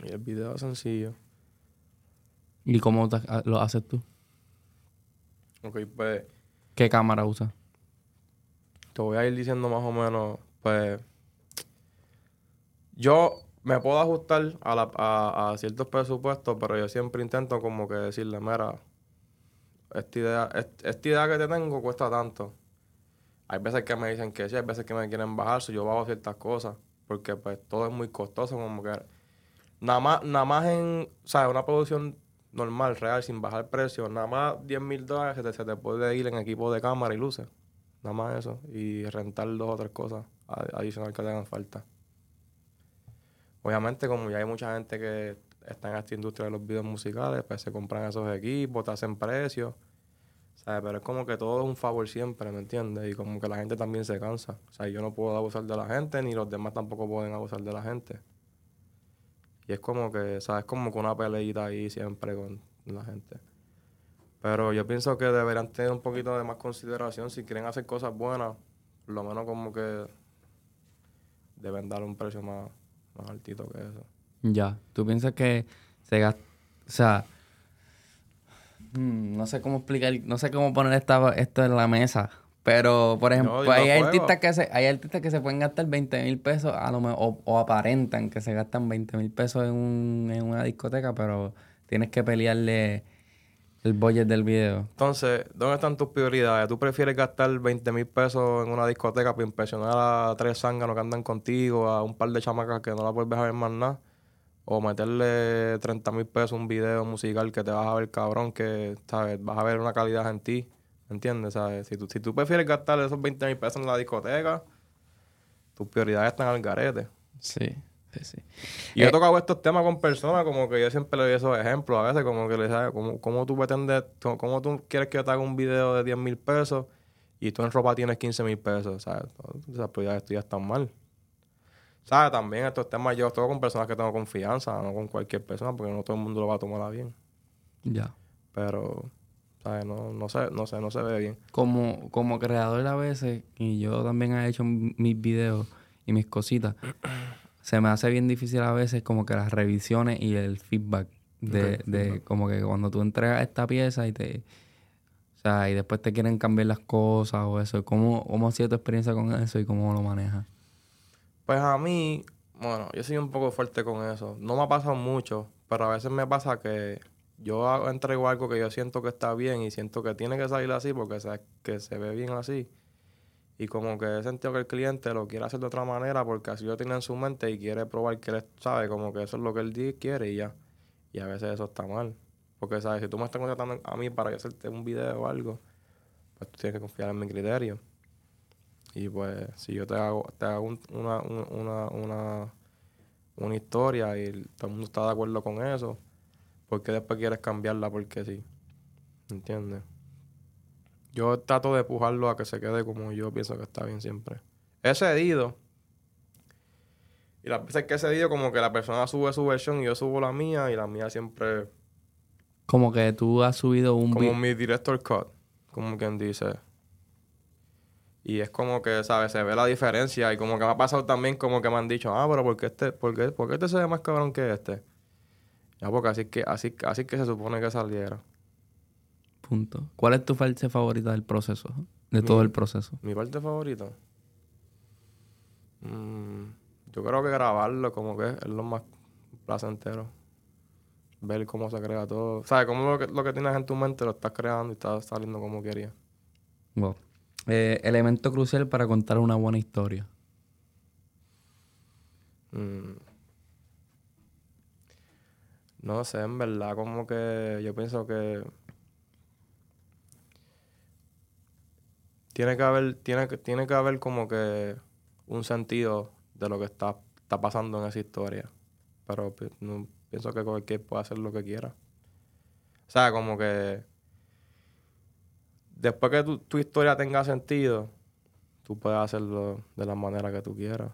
y el video es sencillo. ¿Y cómo lo haces tú? Ok, pues... ¿Qué cámara usas? te voy a ir diciendo más o menos, pues, yo me puedo ajustar a, ciertos presupuestos, pero yo siempre intento como que decirle, mira, esta idea, esta idea que te tengo cuesta tanto. Hay veces que me dicen que sí, hay veces que me quieren bajar, si yo bajo ciertas cosas, porque pues todo es muy costoso, como que nada más, nada más en, o una producción normal, real, sin bajar precio, nada más 10 mil dólares se te, se te puede ir en equipo de cámara y luces. Nada más eso. Y rentar dos o tres cosas adicionales que te hagan falta. Obviamente, como ya hay mucha gente que está en esta industria de los videos musicales, pues se compran esos equipos, te hacen precios. ¿Sabes? Pero es como que todo es un favor siempre, ¿me entiendes? Y como que la gente también se cansa. O sea, yo no puedo abusar de la gente, ni los demás tampoco pueden abusar de la gente. Y es como que, ¿sabes? Como que una peleita ahí siempre con la gente. Pero yo pienso que deberían tener un poquito de más consideración si quieren hacer cosas buenas, lo menos como que deben dar un precio más, más altito que eso. Ya, tú piensas que se gasta, o sea, mm, no sé cómo explicar, no sé cómo poner esta, esto en la mesa, pero por ejemplo, hay, artistas que se, hay artistas que se pueden gastar 20 mil pesos a lo mejor, o, aparentan que se gastan 20 mil pesos en, un, en una discoteca, pero tienes que pelearle el budget del video. Entonces, ¿dónde están tus prioridades? ¿Tú prefieres gastar 20 mil pesos en una discoteca para impresionar a tres zánganos que andan contigo, a un par de chamacas que no la puedes ver más nada? ¿O meterle 30 mil pesos a un video musical que te vas a ver cabrón, que, ¿sabes? Vas a ver una calidad en ti, ¿entiendes? ¿Sabes? Si tú, si tú prefieres gastar esos 20 mil pesos en la discoteca, tus prioridades están al garete. Sí. Sí, sí. Y yo he eh, tocado estos temas con personas, como que yo siempre le doy esos ejemplos a veces, como que le digo, ¿cómo, cómo tú pretendes, cómo tú quieres que yo te haga un video de 10 mil pesos y tú en ropa tienes 15 mil pesos? ¿Sabes? O sea, pues ya esto ya está mal. ¿Sabes? También estos temas yo toco con personas que tengo confianza, no con cualquier persona, porque no todo el mundo lo va a tomar bien. Ya. Pero, ¿sabes? No, no, sé, no sé, no se ve bien. Como, como creador a veces, y yo también he hecho mis videos y mis cositas se me hace bien difícil a veces como que las revisiones y el feedback de, de como que cuando tú entregas esta pieza y te... O sea, y después te quieren cambiar las cosas o eso. ¿Cómo, cómo ha sido tu experiencia con eso y cómo lo manejas? Pues a mí, bueno, yo soy un poco fuerte con eso. No me ha pasado mucho, pero a veces me pasa que yo entrego algo que yo siento que está bien y siento que tiene que salir así porque que se ve bien así. Y como que he sentido que el cliente lo quiere hacer de otra manera porque así lo tiene en su mente y quiere probar que él sabe, como que eso es lo que él quiere y ya. Y a veces eso está mal. Porque, ¿sabes? Si tú me estás contratando a mí para hacerte un video o algo, pues tú tienes que confiar en mi criterio. Y pues, si yo te hago, te hago una, una, una, una historia y todo el mundo está de acuerdo con eso, ¿por qué después quieres cambiarla? Porque sí. ¿Entiendes? Yo trato de empujarlo a que se quede como yo pienso que está bien siempre. He cedido. Y las veces que he cedido, como que la persona sube su versión y yo subo la mía, y la mía siempre. Como que tú has subido un Como mi director cut, como quien dice. Y es como que, ¿sabes? Se ve la diferencia. Y como que me ha pasado también, como que me han dicho, ah, pero ¿por qué este, por qué, por qué este se ve más cabrón que este? Ya, porque así que, así, así que se supone que saliera. Punto. ¿Cuál es tu parte favorita del proceso? De todo el proceso. Mi parte favorita. Mm, yo creo que grabarlo como que es lo más placentero. Ver cómo se crea todo. ¿Sabes? Cómo lo que, lo que tienes en tu mente lo estás creando y está saliendo como querías. Wow. Eh, elemento crucial para contar una buena historia. Mm. No sé, en verdad, como que yo pienso que tiene que haber, tiene que, tiene que haber como que un sentido de lo que está, está pasando en esa historia. Pero no, pienso que cualquier puede hacer lo que quiera. O sea, como que después que tu, tu historia tenga sentido, tú puedes hacerlo de la manera que tú quieras.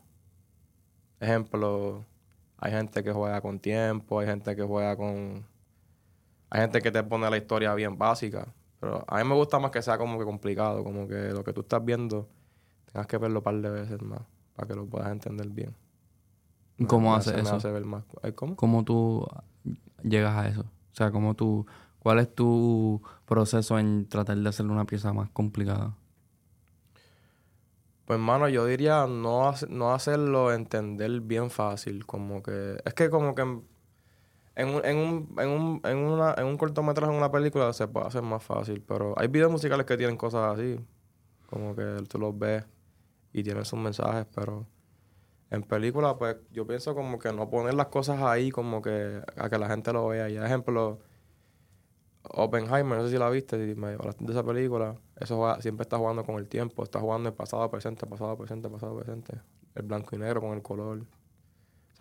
Ejemplo, hay gente que juega con tiempo, hay gente que juega con... Hay gente que te pone la historia bien básica. Pero a mí me gusta más que sea como que complicado, como que lo que tú estás viendo tengas que verlo un par de veces más para que lo puedas entender bien. ¿Cómo haces eso? hace ver más. ¿Cómo? ¿Cómo tú llegas a eso? O sea, ¿cómo tú, ¿cuál es tu proceso en tratar de hacer una pieza más complicada? Pues, hermano, yo diría no, no hacerlo entender bien fácil. Como que. Es que, como que en un, en un, en un, en una, en un cortometraje, en una película, se puede hacer más fácil. Pero hay videos musicales que tienen cosas así. Como que tú los ves y tienen sus mensajes, pero en película, pues yo pienso como que no poner las cosas ahí como que a que la gente lo vea. Y ejemplo, Oppenheimer, no sé si la viste, si me hablaste de esa película, eso siempre está jugando con el tiempo, está jugando el pasado, presente, pasado, presente, pasado, presente. El blanco y negro con el color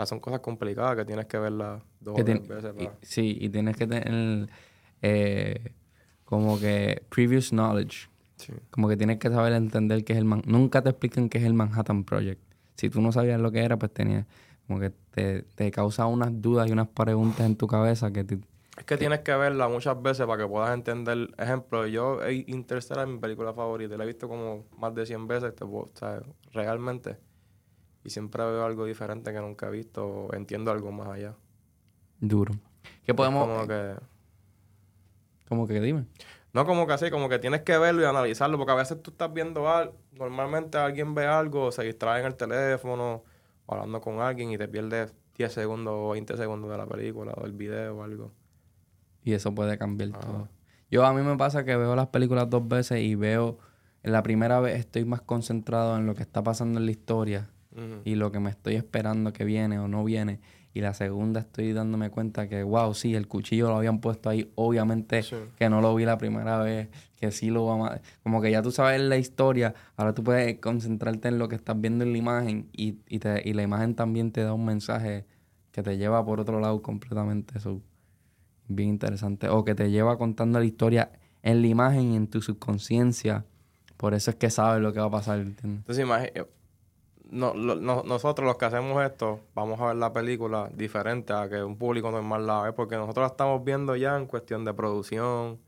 son cosas complicadas que tienes que verlas dos o tres veces. sí, y tienes que tener eh, como que previous knowledge. Como que tienes que saber entender qué es el Man Nunca te explican qué es el Manhattan Project. Si tú no sabías lo que era, pues tenías como que te, te causa unas dudas y unas preguntas en tu cabeza que Es que tienes que verla muchas veces para que puedas entender. Ejemplo, yo Interstellar es mi película favorita. La he visto como más de 100 veces. Te, o sea, realmente y siempre veo algo diferente que nunca he visto o entiendo algo más allá. Duro. ¿Qué podemos...? Como que... ¿Cómo que dime? No, como que así, como que tienes que verlo y analizarlo, porque a veces tú estás viendo algo, normalmente alguien ve algo, se distrae en el teléfono, o hablando con alguien y te pierdes 10 segundos o 20 segundos de la película o del video o algo. Y eso puede cambiar todo. Yo a mí me pasa que veo las películas dos veces y veo, en la primera vez estoy más concentrado en lo que está pasando en la historia y lo que me estoy esperando que viene o no viene. Y la segunda estoy dándome cuenta que, wow, sí, el cuchillo lo habían puesto ahí. Obviamente que no lo vi la primera vez, que sí lo vamos a... Como que ya tú sabes la historia, ahora tú puedes concentrarte en lo que estás viendo en la imagen y, te, y la imagen también te da un mensaje que te lleva por otro lado completamente. Eso bien interesante. O que te lleva contando la historia en la imagen y en tu subconsciencia. Por eso es que sabes lo que va a pasar. Entonces, imagínate no, nosotros los que hacemos esto, vamos a ver la película diferente a que un público normal la ve, porque nosotros la estamos viendo ya en cuestión de producción,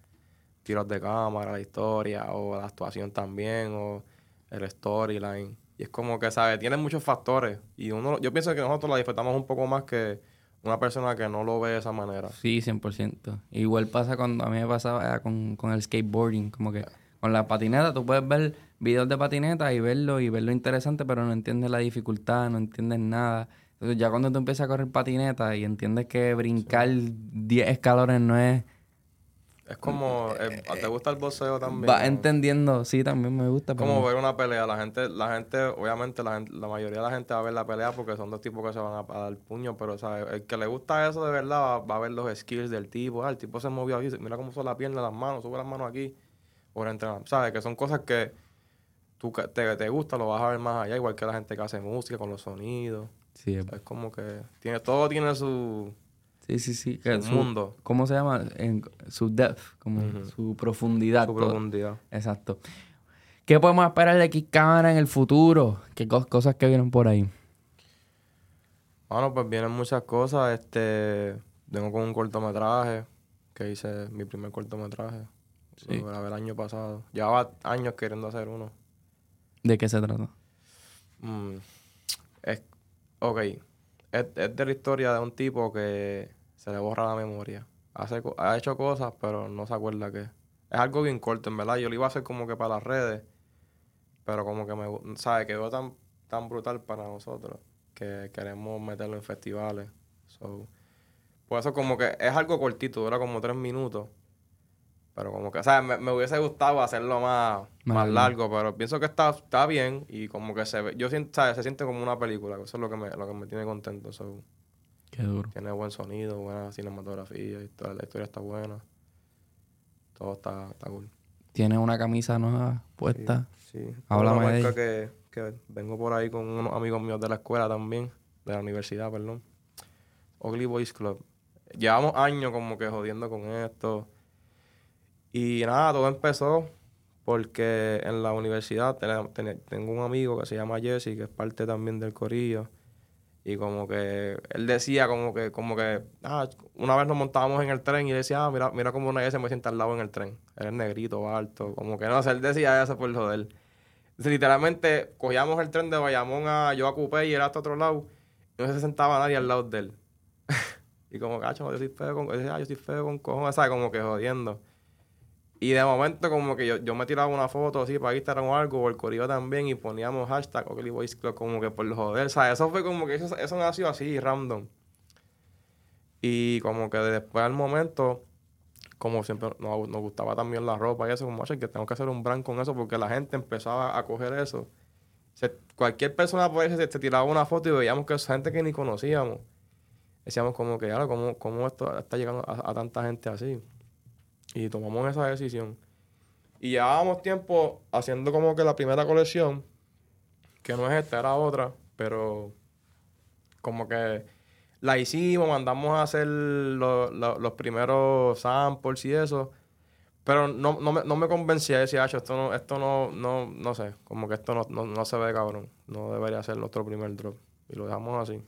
tiros de cámara, la historia, o la actuación también, o el storyline. Y es como que, ¿sabes? Tiene muchos factores. Y uno, yo pienso que nosotros la disfrutamos un poco más que una persona que no lo ve de esa manera. Sí, 100%. Igual pasa cuando a mí me pasaba con, con el skateboarding, como que con la patineta tú puedes ver videos de patineta y verlo y verlo interesante, pero no entiendes la dificultad, no entiendes nada. Entonces ya cuando tú empiezas a correr patineta y entiendes que brincar 10 escalones no es... Es como, eh, ¿te gusta el boxeo también? Va entendiendo, sí, también me gusta. Como ver una pelea, la gente, la gente, obviamente la, la mayoría de la gente va a ver la pelea porque son dos tipos que se van a, dar puño, pero ¿sabes? el que le gusta eso de verdad va, a ver los skills del tipo, ah, el tipo se movió aquí, mira cómo son la pierna, las manos, sube las manos aquí, por entrenar, ¿sabes? Que son cosas que tú te, te gusta, lo vas a ver más allá, igual que la gente que hace música con los sonidos. Sí, es, como que tiene, todo tiene su, sí, sí, sí, su, mundo. ¿Cómo se llama? En, su depth, como su profundidad. Su profundidad. Exacto. ¿Qué podemos esperar de Kick Cámara en el futuro? ¿Qué cosas que vienen por ahí? Bueno, pues vienen muchas cosas. Este, vengo con un cortometraje, que hice mi primer cortometraje. Sí. el año pasado. Llevaba años queriendo hacer uno. ¿De qué se trata? Mm, es, ok. Es, de la historia de un tipo que se le borra la memoria. Hace, ha hecho cosas, pero no se acuerda qué. Es algo bien corto, en verdad. Yo lo iba a hacer como que para las redes, pero como que me, ¿sabe? Quedó tan, tan brutal para nosotros que queremos meterlo en festivales. So, por eso como que es algo cortito, dura como tres minutos. Pero como que, o sea, me, hubiese gustado hacerlo más, más, largo, pero pienso que está, está bien y como que se ve, yo siento, ¿sabes? Se siente como una película, eso es lo que me, lo que me tiene contento. Qué duro. Tiene buen sonido, buena cinematografía, toda la historia está buena. Todo está, está cool. ¿Tiene una camisa nueva puesta? Sí. sí. Háblame de que, que vengo por ahí con unos amigos míos de la escuela también, de la universidad, perdón. Ugly Boys Club. Llevamos años como que jodiendo con esto y nada, todo empezó porque en la universidad tengo un amigo que se llama Jesse, que es parte también del corillo. Y como que él decía como que, como que, ah, una vez nos montábamos en el tren y decía, ah, mira, mira cómo una vez se me sienta al lado en el tren. Él es negrito, alto, como que no sé, él decía eso por joder. Entonces, literalmente, cogíamos el tren de Bayamón a yo a Coupé y él hasta otro lado, y no se sentaba nadie al lado de él. y como, cacho, yo soy feo con, ah, yo soy feo con cojones, ¿sabes? Como que jodiendo. Y de momento como que yo, yo me tiraba una foto así para Instagram o algo, o el corillo también, y poníamos hashtag Boys Club como que por joder. O sea, eso fue como que eso, eso nació así, random. Y como que después al momento, como siempre nos, nos, gustaba también la ropa y eso, como que tengo que hacer un brand con eso porque la gente empezaba a coger eso. cualquier persona por se, se, tiraba una foto y veíamos que es gente que ni conocíamos. Decíamos como que, ahora, ¿cómo, ¿cómo, esto está llegando a tanta gente así? Y tomamos esa decisión. Y llevábamos tiempo haciendo como que la primera colección, que no es esta, era otra, pero como que la hicimos, mandamos a hacer los primeros samples y eso. Pero no, no, me, no me convencía, decía, esto no, esto no, no, no sé, como que esto no, no, se ve cabrón. No debería ser nuestro primer drop. Y lo dejamos así.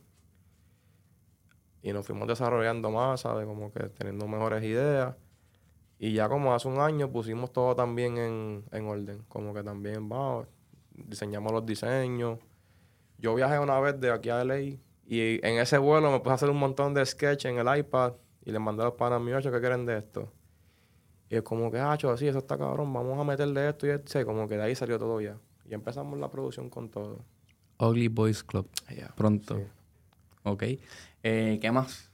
Y nos fuimos desarrollando más, ¿sabes? Como que teniendo mejores ideas. Y ya como hace un año pusimos todo también en, en orden. Como que también, vamos, diseñamos los diseños. Yo viajé una vez de aquí a LA y en ese vuelo me puse a hacer un montón de sketch en el iPad y le mandé a los panas míos, ¿qué quieren de esto? Y es como que, ah, así, eso está cabrón, vamos a meterle esto y esto. como que de ahí salió todo ya. Y empezamos la producción con todo. Ugly Boys Club. Pronto. Ok. Eh, ¿Qué más?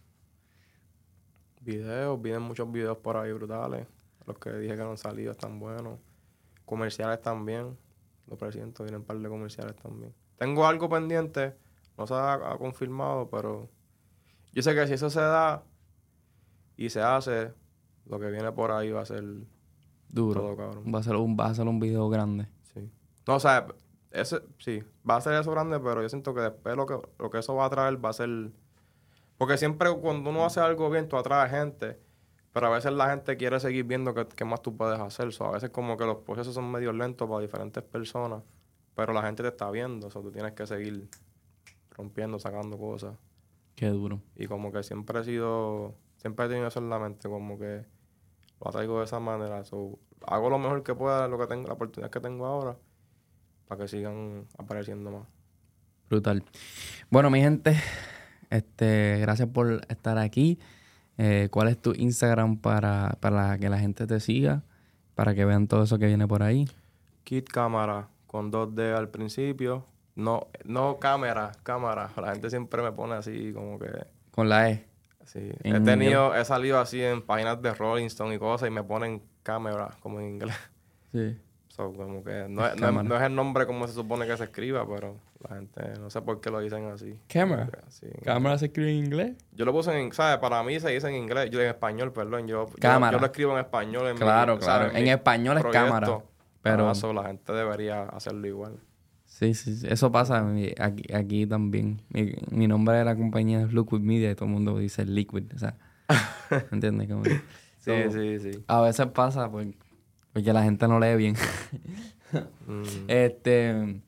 Videos, vienen muchos videos por ahí brutales. Los que dije que no han salido están buenos. Comerciales también. Lo presiento, vienen un par de comerciales también. Tengo algo pendiente, no se ha, confirmado, pero yo sé que si eso se da y se hace, lo que viene por ahí va a ser duro. Va a ser un, va a ser un video grande. Sí. No, o sea, ese, sí, va a ser eso grande, pero yo siento que después lo que, lo que eso va a traer va a ser... Porque siempre cuando uno hace algo bien, tú atraes gente, pero a veces la gente quiere seguir viendo qué, más tú puedes hacer. a veces como que los procesos son medio lentos para diferentes personas, pero la gente te está viendo, o tú tienes que seguir rompiendo, sacando cosas. Qué duro. Y como que siempre he sido, siempre he tenido eso en la mente, como que lo traigo de esa manera. hago lo mejor que pueda, lo que tengo, la oportunidad que tengo ahora, para que sigan apareciendo más. Brutal. Bueno, mi gente, este, gracias por estar aquí. Eh, ¿Cuál es tu Instagram para, para que la gente te siga? Para que vean todo eso que viene por ahí. Kit Cámara, con 2D al principio. No, no cámara, cámara. La gente siempre me pone así como que... Con la E. Sí. He tenido, he salido así en páginas de Rolling Stone y cosas y me ponen cámara como en inglés. Sí. como que no, es, el nombre como se supone que se escriba, pero la gente no sé por qué lo dicen así. Cámara. ¿Cámara se escribe en inglés? Yo lo puse en, ¿sabes? Para mí se dice en inglés, yo en español, perdón. Yo, cámara. Yo, lo escribo en español. En claro, claro. En, español es cámara. Pero eso la gente debería hacerlo igual. Sí, sí, eso pasa aquí, aquí también. Mi, nombre de la compañía es Liquid Media y todo el mundo dice Liquid, o sea, ¿entiendes? sí, sí, sí. A veces pasa pues, porque la gente no lee bien. Mm. Este,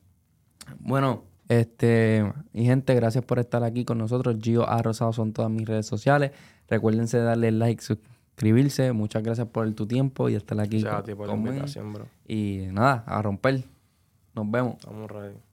bueno, este, y gente, gracias por estar aquí con nosotros. Gio A. Rosado son todas mis redes sociales. Recuérdense darle like, suscribirse. Muchas gracias por tu tiempo y estar aquí. por la invitación, bro. Y nada, a romper. Nos vemos. Estamos ready.